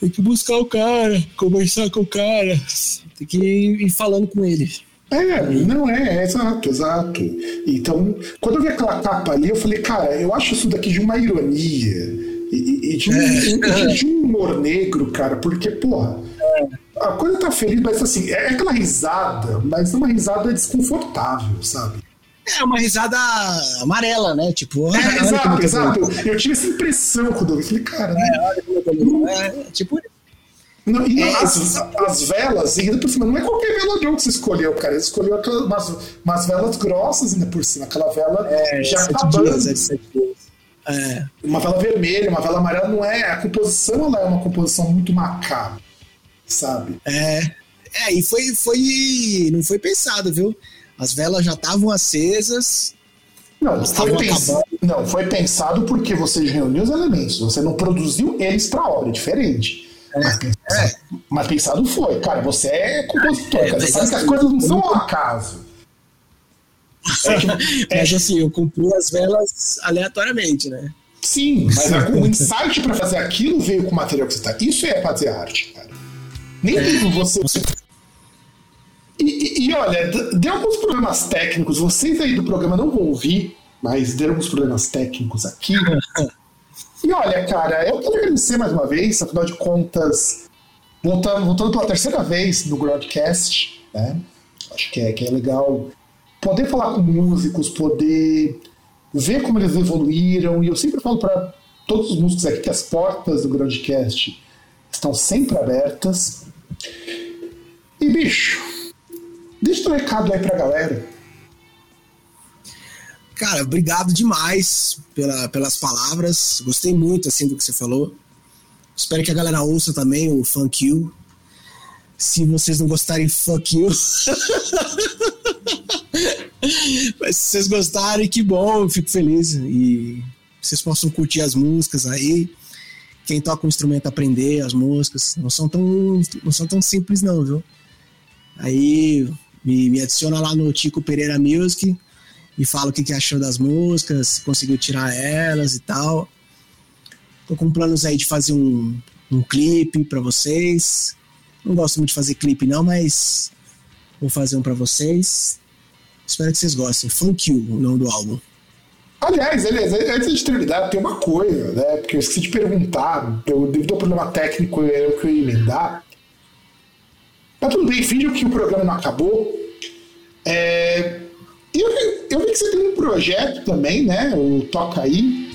Tem que buscar o cara, conversar com o cara, tem que ir falando com ele.
É, não é, é, exato, exato. Então, quando eu vi aquela capa ali, eu falei, cara, eu acho isso daqui de uma ironia e, e de, um, é. de, um, humor negro, cara, porque, porra, é. a coisa tá feliz, mas assim, é aquela risada, mas uma risada desconfortável, sabe?
É uma risada amarela, né? Tipo,
é, exato, exato. Eu tive essa impressão quando eu vi. Falei, cara. É, olha como é, tipo. Não, e é, as, as, velas, e ainda por cima, não é qualquer vela de onde você escolheu, cara. Ele escolheu aquelas, umas, umas velas grossas ainda por cima. Aquela vela
é, já acabando. Dias, é
é. Uma vela vermelha, uma vela amarela não é. A composição ela é uma composição muito macabra, sabe?
É. É, e foi, foi. Não foi pensado, viu? As velas já estavam acesas.
Não foi, pensado, não, foi pensado porque você reuniu os elementos, você não produziu eles para obra, é diferente. É, mas, pensado, é. mas, pensado, foi. Cara, você é compositor, é, você sabe que as coisas não são ao acaso.
Que, é mas assim, eu cumpri as velas aleatoriamente, né?
Sim, mas o insight para fazer aquilo veio com o material que você tá. Isso é fazer arte, cara. Nem mesmo você. E, e, e, olha, deu alguns problemas técnicos. Vocês aí do programa não vão ouvir, mas deram alguns problemas técnicos aqui. E olha, cara, eu quero agradecer mais uma vez, afinal de contas, voltando, voltando pela terceira vez no broadcast, né? Acho que é, que é legal poder falar com músicos, poder ver como eles evoluíram. E eu sempre falo para todos os músicos aqui que as portas do broadcast estão sempre abertas. E bicho, deixa um recado aí pra galera.
Cara, obrigado demais pela, pelas palavras. Gostei muito assim do que você falou. Espero que a galera ouça também o Funk You. Se vocês não gostarem, fuck you. Mas se vocês gostarem, que bom, eu fico feliz. E vocês possam curtir as músicas aí. Quem toca um instrumento aprender as músicas. Não são tão, não são tão simples, não, viu? Aí me, me adiciona lá no Tico Pereira Music e fala o que, que achou das músicas, conseguiu tirar elas e tal. Tô com planos aí de fazer um, um clipe para vocês. Não gosto muito de fazer clipe não, mas vou fazer um para vocês. Espero que vocês gostem. Funk You, o nome do álbum.
Aliás, antes de terminar, tem uma coisa, né? Porque eu esqueci de perguntar, eu, devido ao problema técnico, eu que eu ia emendar. Mas tudo bem, finge que o programa não acabou. É, eu, eu vi que você tem um projeto também, né? O Toca Aí.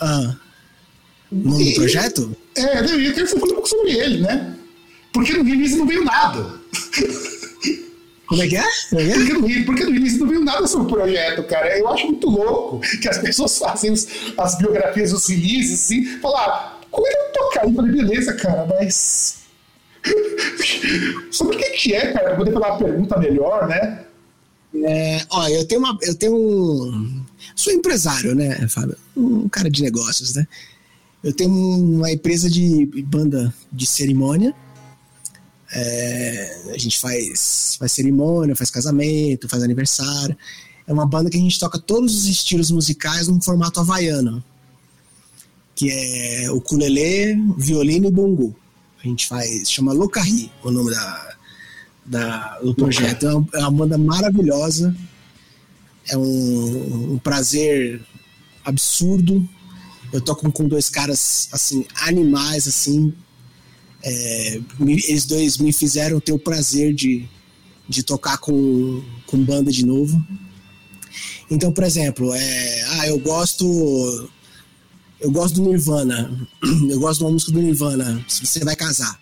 Ah. Um e, projeto?
É, eu queria que você fale um pouco sobre ele, né? Porque no release não veio nada.
Como é que é?
Porque no, porque no início não veio nada sobre o projeto, cara. Eu acho muito louco que as pessoas fazem os, as biografias dos releases, assim, falar, como é que eu tocar? Eu falei, beleza, cara, mas. Sobre o que, que é, cara? Poder falar uma pergunta melhor, né?
É, ó, eu tenho uma. Eu tenho um. Sou empresário, né, Fábio? Um cara de negócios, né? Eu tenho uma empresa de banda de cerimônia é, a gente faz, faz cerimônia, faz casamento, faz aniversário. É uma banda que a gente toca todos os estilos musicais num formato havaiano, que é o ukulele, violino e bongo. A gente faz, chama Locarri, o nome da, da, do projeto. É uma, é uma banda maravilhosa, é um, um prazer absurdo. Eu toco com dois caras assim animais assim é, eles dois me fizeram ter o prazer de, de tocar com, com banda de novo. Então, por exemplo, é, ah, eu gosto eu gosto do Nirvana. Eu gosto de uma música do Nirvana. Se você vai casar.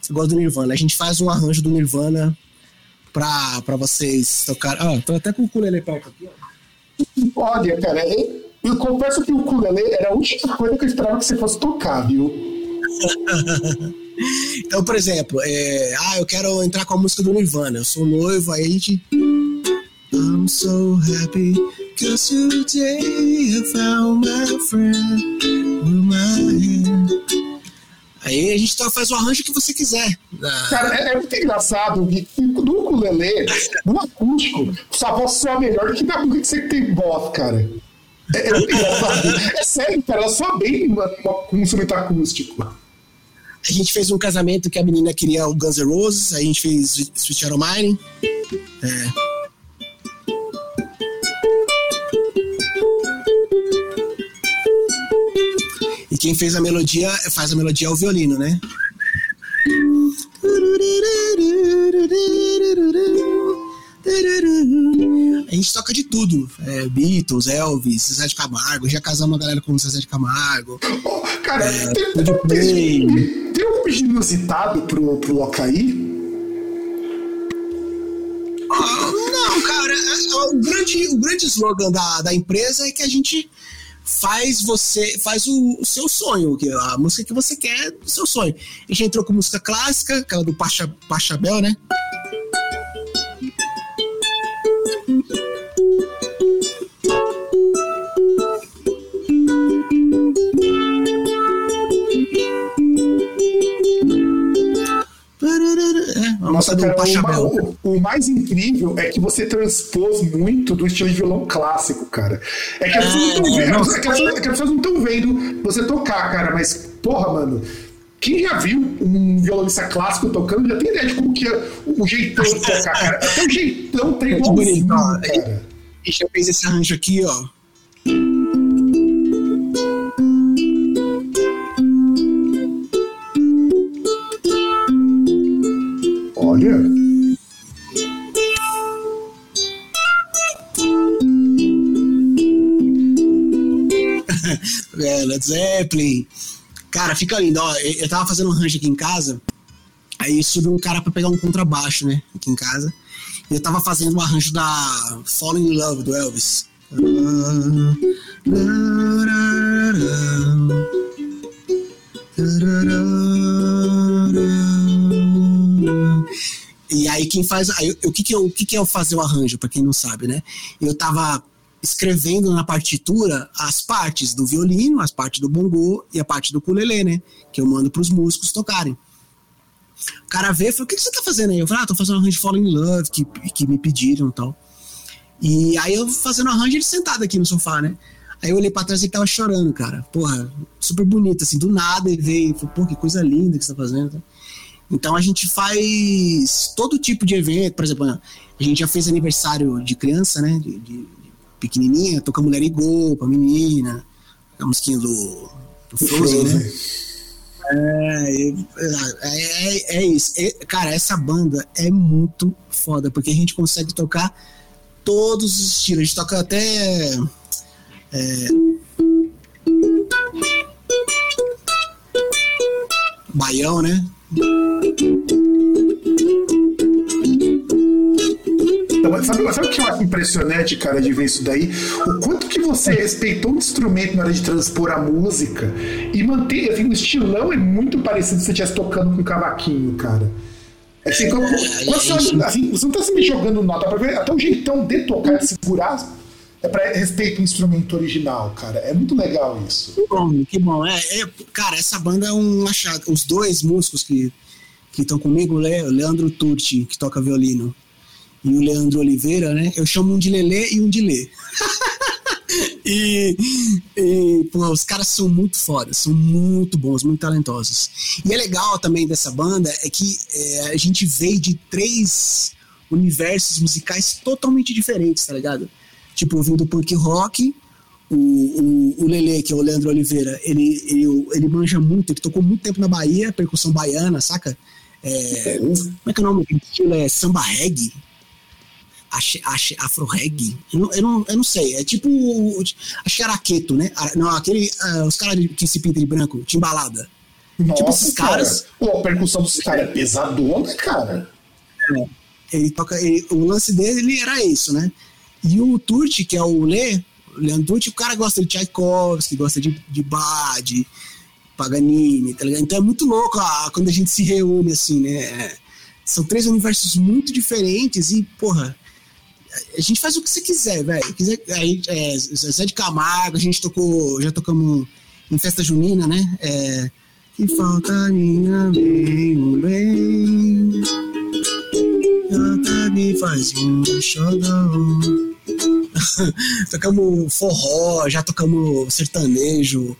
Você gosta do Nirvana. A gente faz um arranjo do Nirvana pra, pra vocês tocar. Ah, tô até com o ukulele perto aqui,
ó. Olha, cara, eu, eu confesso que o ukulele era a última coisa que eu esperava que você fosse tocar, viu?
então, por exemplo, é, ah, eu quero entrar com a música do Nirvana. Eu sou noivo, aí a gente. I'm so happy cause today I found my friend with my hand. Aí a gente faz o arranjo que você quiser.
Cara, é, é muito engraçado que no ukulele, no acústico, sua voz soa melhor do que na música que você tem voz, cara. É, é, é, é sério, cara, ela soa bem com um instrumento acústico.
A gente fez um casamento que a menina queria o Guns N' Roses, a gente fez Sweet Shadow Mine. É. quem fez a melodia, faz a melodia é o violino, né? A gente toca de tudo. É, Beatles, Elvis, Zezé de Camargo. Já casamos uma galera com o Zezé de Camargo.
Oh, cara, é, tem, tem, tem, tem um pedido inusitado pro, pro Locaí?
Ah, não, cara. É, é, o grande, o grande slogan da, da empresa é que a gente faz você faz o, o, seu sonho, a música que você quer, o seu sonho. A gente entrou com música clássica, aquela do Pacha, Pachabel, né? Nossa, do Pachabel.
O, o, mais incrível é que você transpôs muito do estilo de violão clássico, cara. É que as pessoas não estão vendo, é que as pessoas não estão vendo você tocar, cara, mas, porra, mano. Quem já viu um violonista clássico tocando já tem ideia de como que é o jeitão de tocar, cara. Até o jeitão tem
é igualzinho, cara. Deixa eu fazer esse arranjo aqui, ó.
Olha.
é, Led Zeppelin. Cara, fica lindo. Ó, eu tava fazendo um rancho aqui em casa. Aí subiu um cara pra pegar um contrabaixo, né? Aqui em casa. E eu tava fazendo um arranjo da Falling in Love do Elvis. E aí quem faz. Aí, o que, que, eu, o que, que eu fazer o arranjo, para quem não sabe, né? Eu tava escrevendo na partitura as partes do violino, as partes do bongô e a parte do ukulele, né? Que eu mando para os músicos tocarem. O cara vê e falou: O que, que você tá fazendo aí? Eu falei: Ah, tô fazendo um arranjo de in Love, que, que me pediram e tal. E aí eu fazendo arranjo, ele sentado aqui no sofá, né? Aí eu olhei pra trás e ele tava chorando, cara. Porra, super bonito, assim, do nada ele veio e falou: Pô, que coisa linda que você tá fazendo. Então a gente faz todo tipo de evento, por exemplo, a gente já fez aniversário de criança, né? De, de pequenininha, tocamos Let It Go pra menina, a musiquinha do, do Frozen, né? É, é, é, é isso. É, cara, essa banda é muito foda, porque a gente consegue tocar todos os estilos. A gente toca até. É, baião, né?
Então, sabe, sabe o que eu acho impressionante, cara, de ver isso daí? O quanto que você respeitou o instrumento na hora de transpor a música e manter, assim, o estilão é muito parecido se você estivesse tocando com cavaquinho, cara. É assim, quando, quando você, assim, você não está se me jogando nota pra ver, até o jeitão de tocar, de segurar, é para respeito ao instrumento original, cara. É muito legal isso.
Que bom, que bom. É, é cara, essa banda é um achado. Os dois músicos que estão comigo, o Leandro Turti, que toca violino, e o Leandro Oliveira, né? Eu chamo um de Lelê e um de Lê. e, e pô, os caras são muito fodas, são muito bons, muito talentosos. E é legal também dessa banda é que é, a gente veio de três universos musicais totalmente diferentes, tá ligado? Tipo, vindo do punk rock, o, o, o Lele, que é o Leandro Oliveira, ele, ele, ele manja muito, ele tocou muito tempo na Bahia, percussão baiana, saca? É, como é que é o nome do estilo? É samba reggae? afro reggae. Eu não, eu, não, eu não sei. É tipo a xaraqueto, né? Não, aquele. Uh, os caras que se pintam de branco, timbalada.
Nossa, tipo esses caras. Cara. Pô, a percussão dos caras é pesadona, cara.
É. Ele toca. Ele, o lance dele ele era isso, né? E o Turti, que é o Lê, Leandro Turti, o cara gosta de Tchaikovsky, gosta de, de Bach, de Paganini, tá ligado? Então é muito louco ah, quando a gente se reúne assim, né? É, são três universos muito diferentes e, porra, a gente faz o que você quiser, velho. Aí, é, Zé de Camargo, a gente tocou, já tocamos em festa junina, né? É, que falta minha bem, bem. Me faz um xodão. tocamos forró, já tocamos sertanejo,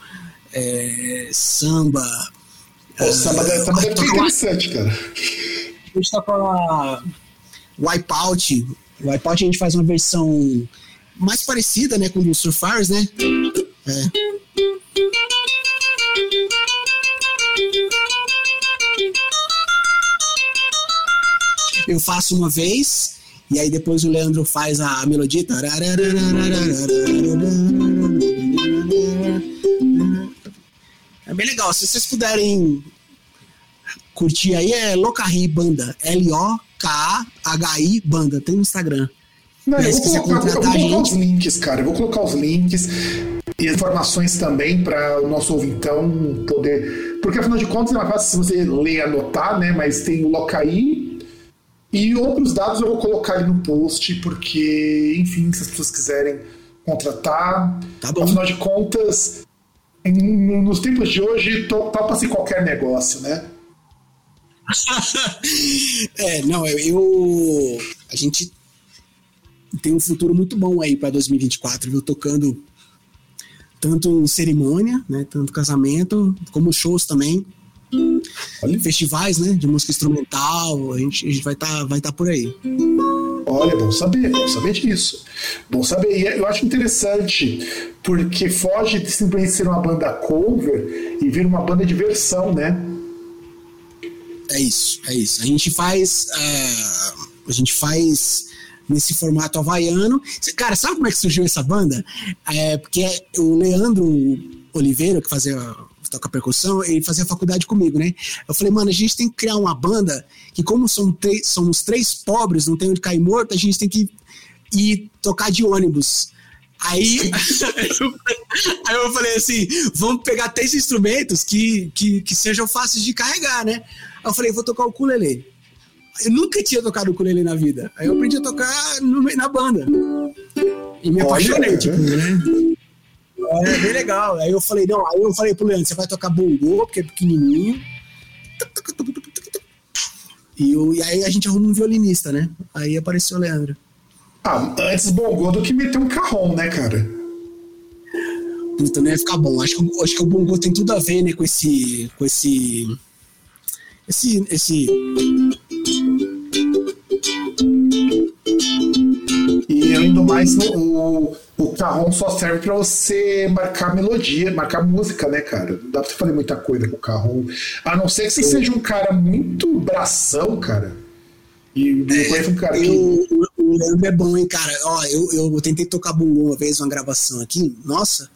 é, samba.
Pô, samba, é, samba deve ser interessante, cara.
A gente toca Wipeout, o iPod a gente faz uma versão mais parecida, né, com o Surfars, né? É. Eu faço uma vez e aí depois o Leandro faz a melodia. É bem legal. Se vocês puderem curtir aí, é Locarri Banda. L-O K-H-I Banda, tem no Instagram.
Não, eu, vou colocar, eu vou colocar os links, cara. Eu vou colocar os links e informações também para o nosso ouvintão poder. Porque afinal de contas é mais fácil se você ler e anotar, né? Mas tem o Locaí e outros dados eu vou colocar ali no post, porque, enfim, se as pessoas quiserem contratar. Tá bom. Afinal de contas, em, nos tempos de hoje, topa-se qualquer negócio, né?
é, não, eu, eu, A gente tem um futuro muito bom aí para 2024, viu? Tocando tanto cerimônia, né? Tanto casamento, como shows também. Olha. Festivais, né? De música instrumental, a gente, a gente vai estar tá, vai tá por aí.
Olha, bom saber, bom saber disso. Bom saber. E eu acho interessante, porque foge de simplesmente ser uma banda cover e vir uma banda de versão, né?
É isso, é isso. A gente faz. Uh, a gente faz nesse formato havaiano. Cara, sabe como é que surgiu essa banda? É porque o Leandro Oliveira, que fazia toca percussão, ele fazia faculdade comigo, né? Eu falei, mano, a gente tem que criar uma banda que, como somos três, somos três pobres, não tem onde cair morto, a gente tem que ir tocar de ônibus. Aí, aí eu falei assim: vamos pegar três instrumentos que, que, que sejam fáceis de carregar, né? Aí eu falei, vou tocar o ukulele. Eu nunca tinha tocado ukulele na vida. Aí eu aprendi a tocar no, na banda. E me apaixonei, tipo, né? É bem legal. Aí eu falei, não, aí eu falei pro Leandro, você vai tocar bongô, porque é pequenininho. E, eu, e aí a gente arruma um violinista, né? Aí apareceu o Leandro.
Ah, antes bongô do que meter um carrom, né, cara?
Puta, não ia ficar bom. Acho que, acho que o bongô tem tudo a ver, né, com esse. com esse. esse. esse
e ainda mais o, o carrom só serve para você marcar melodia, marcar música, né, cara? Não dá pra você fazer muita coisa com o carrom. A não ser que você Sim. seja um cara muito bração, cara. E eu conheço um cara que.
Eu, o Leandro é bom, hein, cara. Ó, eu, eu tentei tocar bumbo uma vez, uma gravação aqui. Nossa.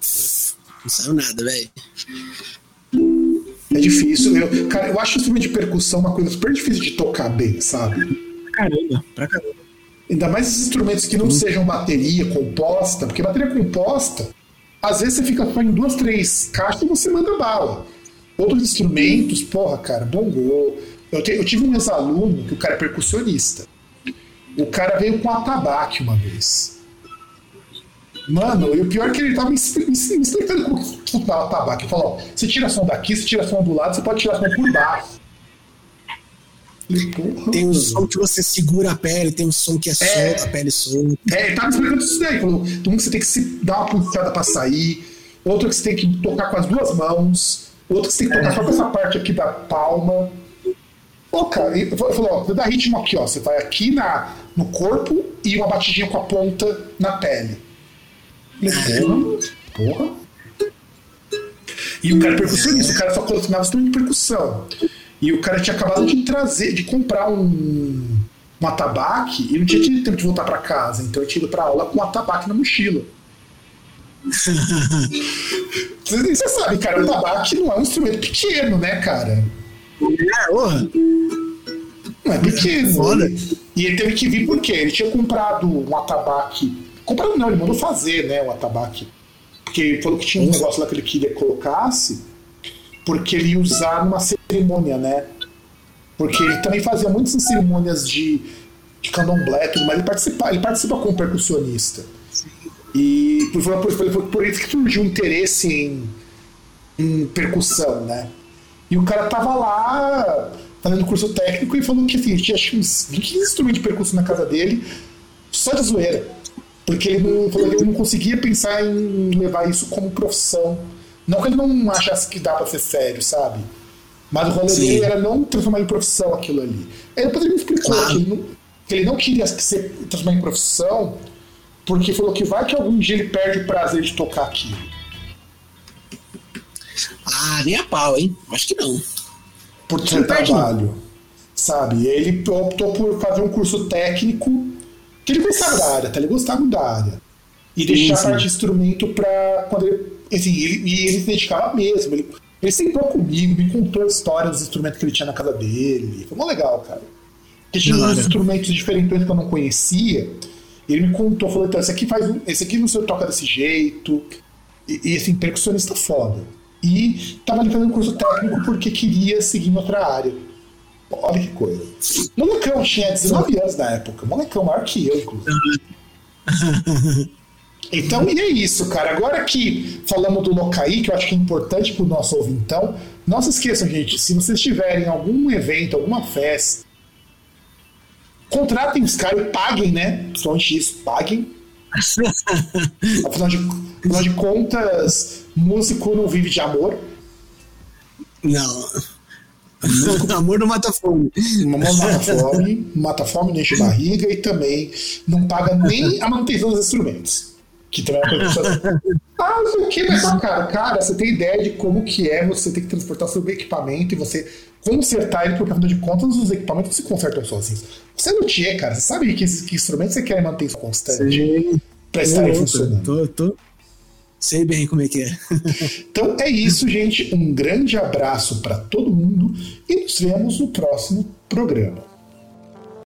Não saiu nada, velho.
É difícil. Eu, cara, eu acho o instrumento de percussão uma coisa super difícil de tocar bem, sabe?
Caramba, pra caramba.
Ainda mais esses instrumentos que não uhum. sejam bateria composta, porque bateria composta, às vezes você fica só em duas, três caixas e você manda bala. Outros instrumentos, porra, cara, bongô. Eu, te, eu tive um ex-aluno que o cara é percussionista. O cara veio com atabaque uma vez. Mano, e o pior é que ele tava me, explicando como funcionava o atabaque. Ele falou: ó, você tira som daqui, você tira som do lado, você pode tirar som por baixo.
Tem um som que você segura a pele, tem um som que é, é solto, a pele solta.
É, ele tava explicando isso daí. Falou: um que você tem que se dar uma puxada pra sair, outro que você tem que tocar com as duas mãos, outro que você tem que tocar só com essa parte aqui da palma. Pô, cara, ele falou: ó, você dá ritmo aqui, ó. Você vai aqui na, no corpo e uma batidinha com a ponta na pele. Falei, porra. E o cara é percussionista, o cara só colecionava instrumento de percussão. E o cara tinha acabado de trazer, de comprar um, um atabaque e não tinha tido tempo de voltar para casa. Então eu tinha ido pra aula com um atabaque na mochila. Você sabe, cara, o atabaque não é um instrumento pequeno, né, cara?
É, porra.
Não é pequeno. E ele teve que vir por quê? Ele tinha comprado um atabaque. Comprado não, ele mandou fazer, né, o atabaque. Porque ele falou que tinha um negócio lá que ele queria que colocasse porque ele ia usar numa cerimônia, né? Porque ele também fazia muitas cerimônias de, de candomblé, tudo, mas ele participa, ele participa como percussionista. E por, por, por, isso que surgiu o interesse em, em percussão, né? E o cara tava lá fazendo curso técnico e falou que assim, tinha acho, uns 20 instrumentos de percussão na casa dele, só de zoeira. Porque ele não, ele não conseguia pensar em levar isso como profissão não que ele não achasse que dá pra ser sério, sabe? Mas o rolê dele era não transformar em profissão aquilo ali. Aí depois ele me explicou claro. que, ele não, que ele não queria ser, transformar em profissão porque falou que vai que algum dia ele perde o prazer de tocar aquilo.
Ah, nem a pau, hein? Acho que não.
Por seu trabalho. Não. Sabe? Ele optou por fazer um curso técnico que ele gostava da área, tá? Ele gostava da área. E deixar a parte de instrumento pra quando ele assim, ele, e ele se dedicava mesmo. Ele, ele sentou comigo, me contou a história dos instrumentos que ele tinha na casa dele. Foi muito legal, cara. Porque tinha uns instrumentos diferentes que eu não conhecia. Ele me contou, falou, então, esse aqui faz. Esse aqui não sei toca desse jeito. E, e assim, percussionista foda. E tava ali fazendo curso técnico porque queria seguir em outra área. Olha que coisa. Molecão tinha 19 anos na época. Molecão maior que eu, inclusive. Então, e é isso, cara. Agora que falamos do Locaí, que eu acho que é importante para o nosso ouvintão, não se esqueçam, gente, se vocês tiverem algum evento, alguma festa, contratem os caras e paguem, né? Principalmente isso, paguem. afinal, de, afinal de contas, músico não vive de amor.
Não. Amor não mata fome.
Amor mata fome, mata fome, não enche barriga e também não paga nem a manutenção dos instrumentos. Que também é uma coisa que Ah, não sei o que, mas cara, cara, você tem ideia de como que é você ter que transportar seu equipamento e você consertar ele, porque afinal de contas os equipamentos se consertam sozinhos. Você não tinha, cara, você sabe que, que instrumento você quer manter constante para estar funcionando.
Tô, tô, Sei bem como é que é.
então é isso, gente. Um grande abraço para todo mundo e nos vemos no próximo programa.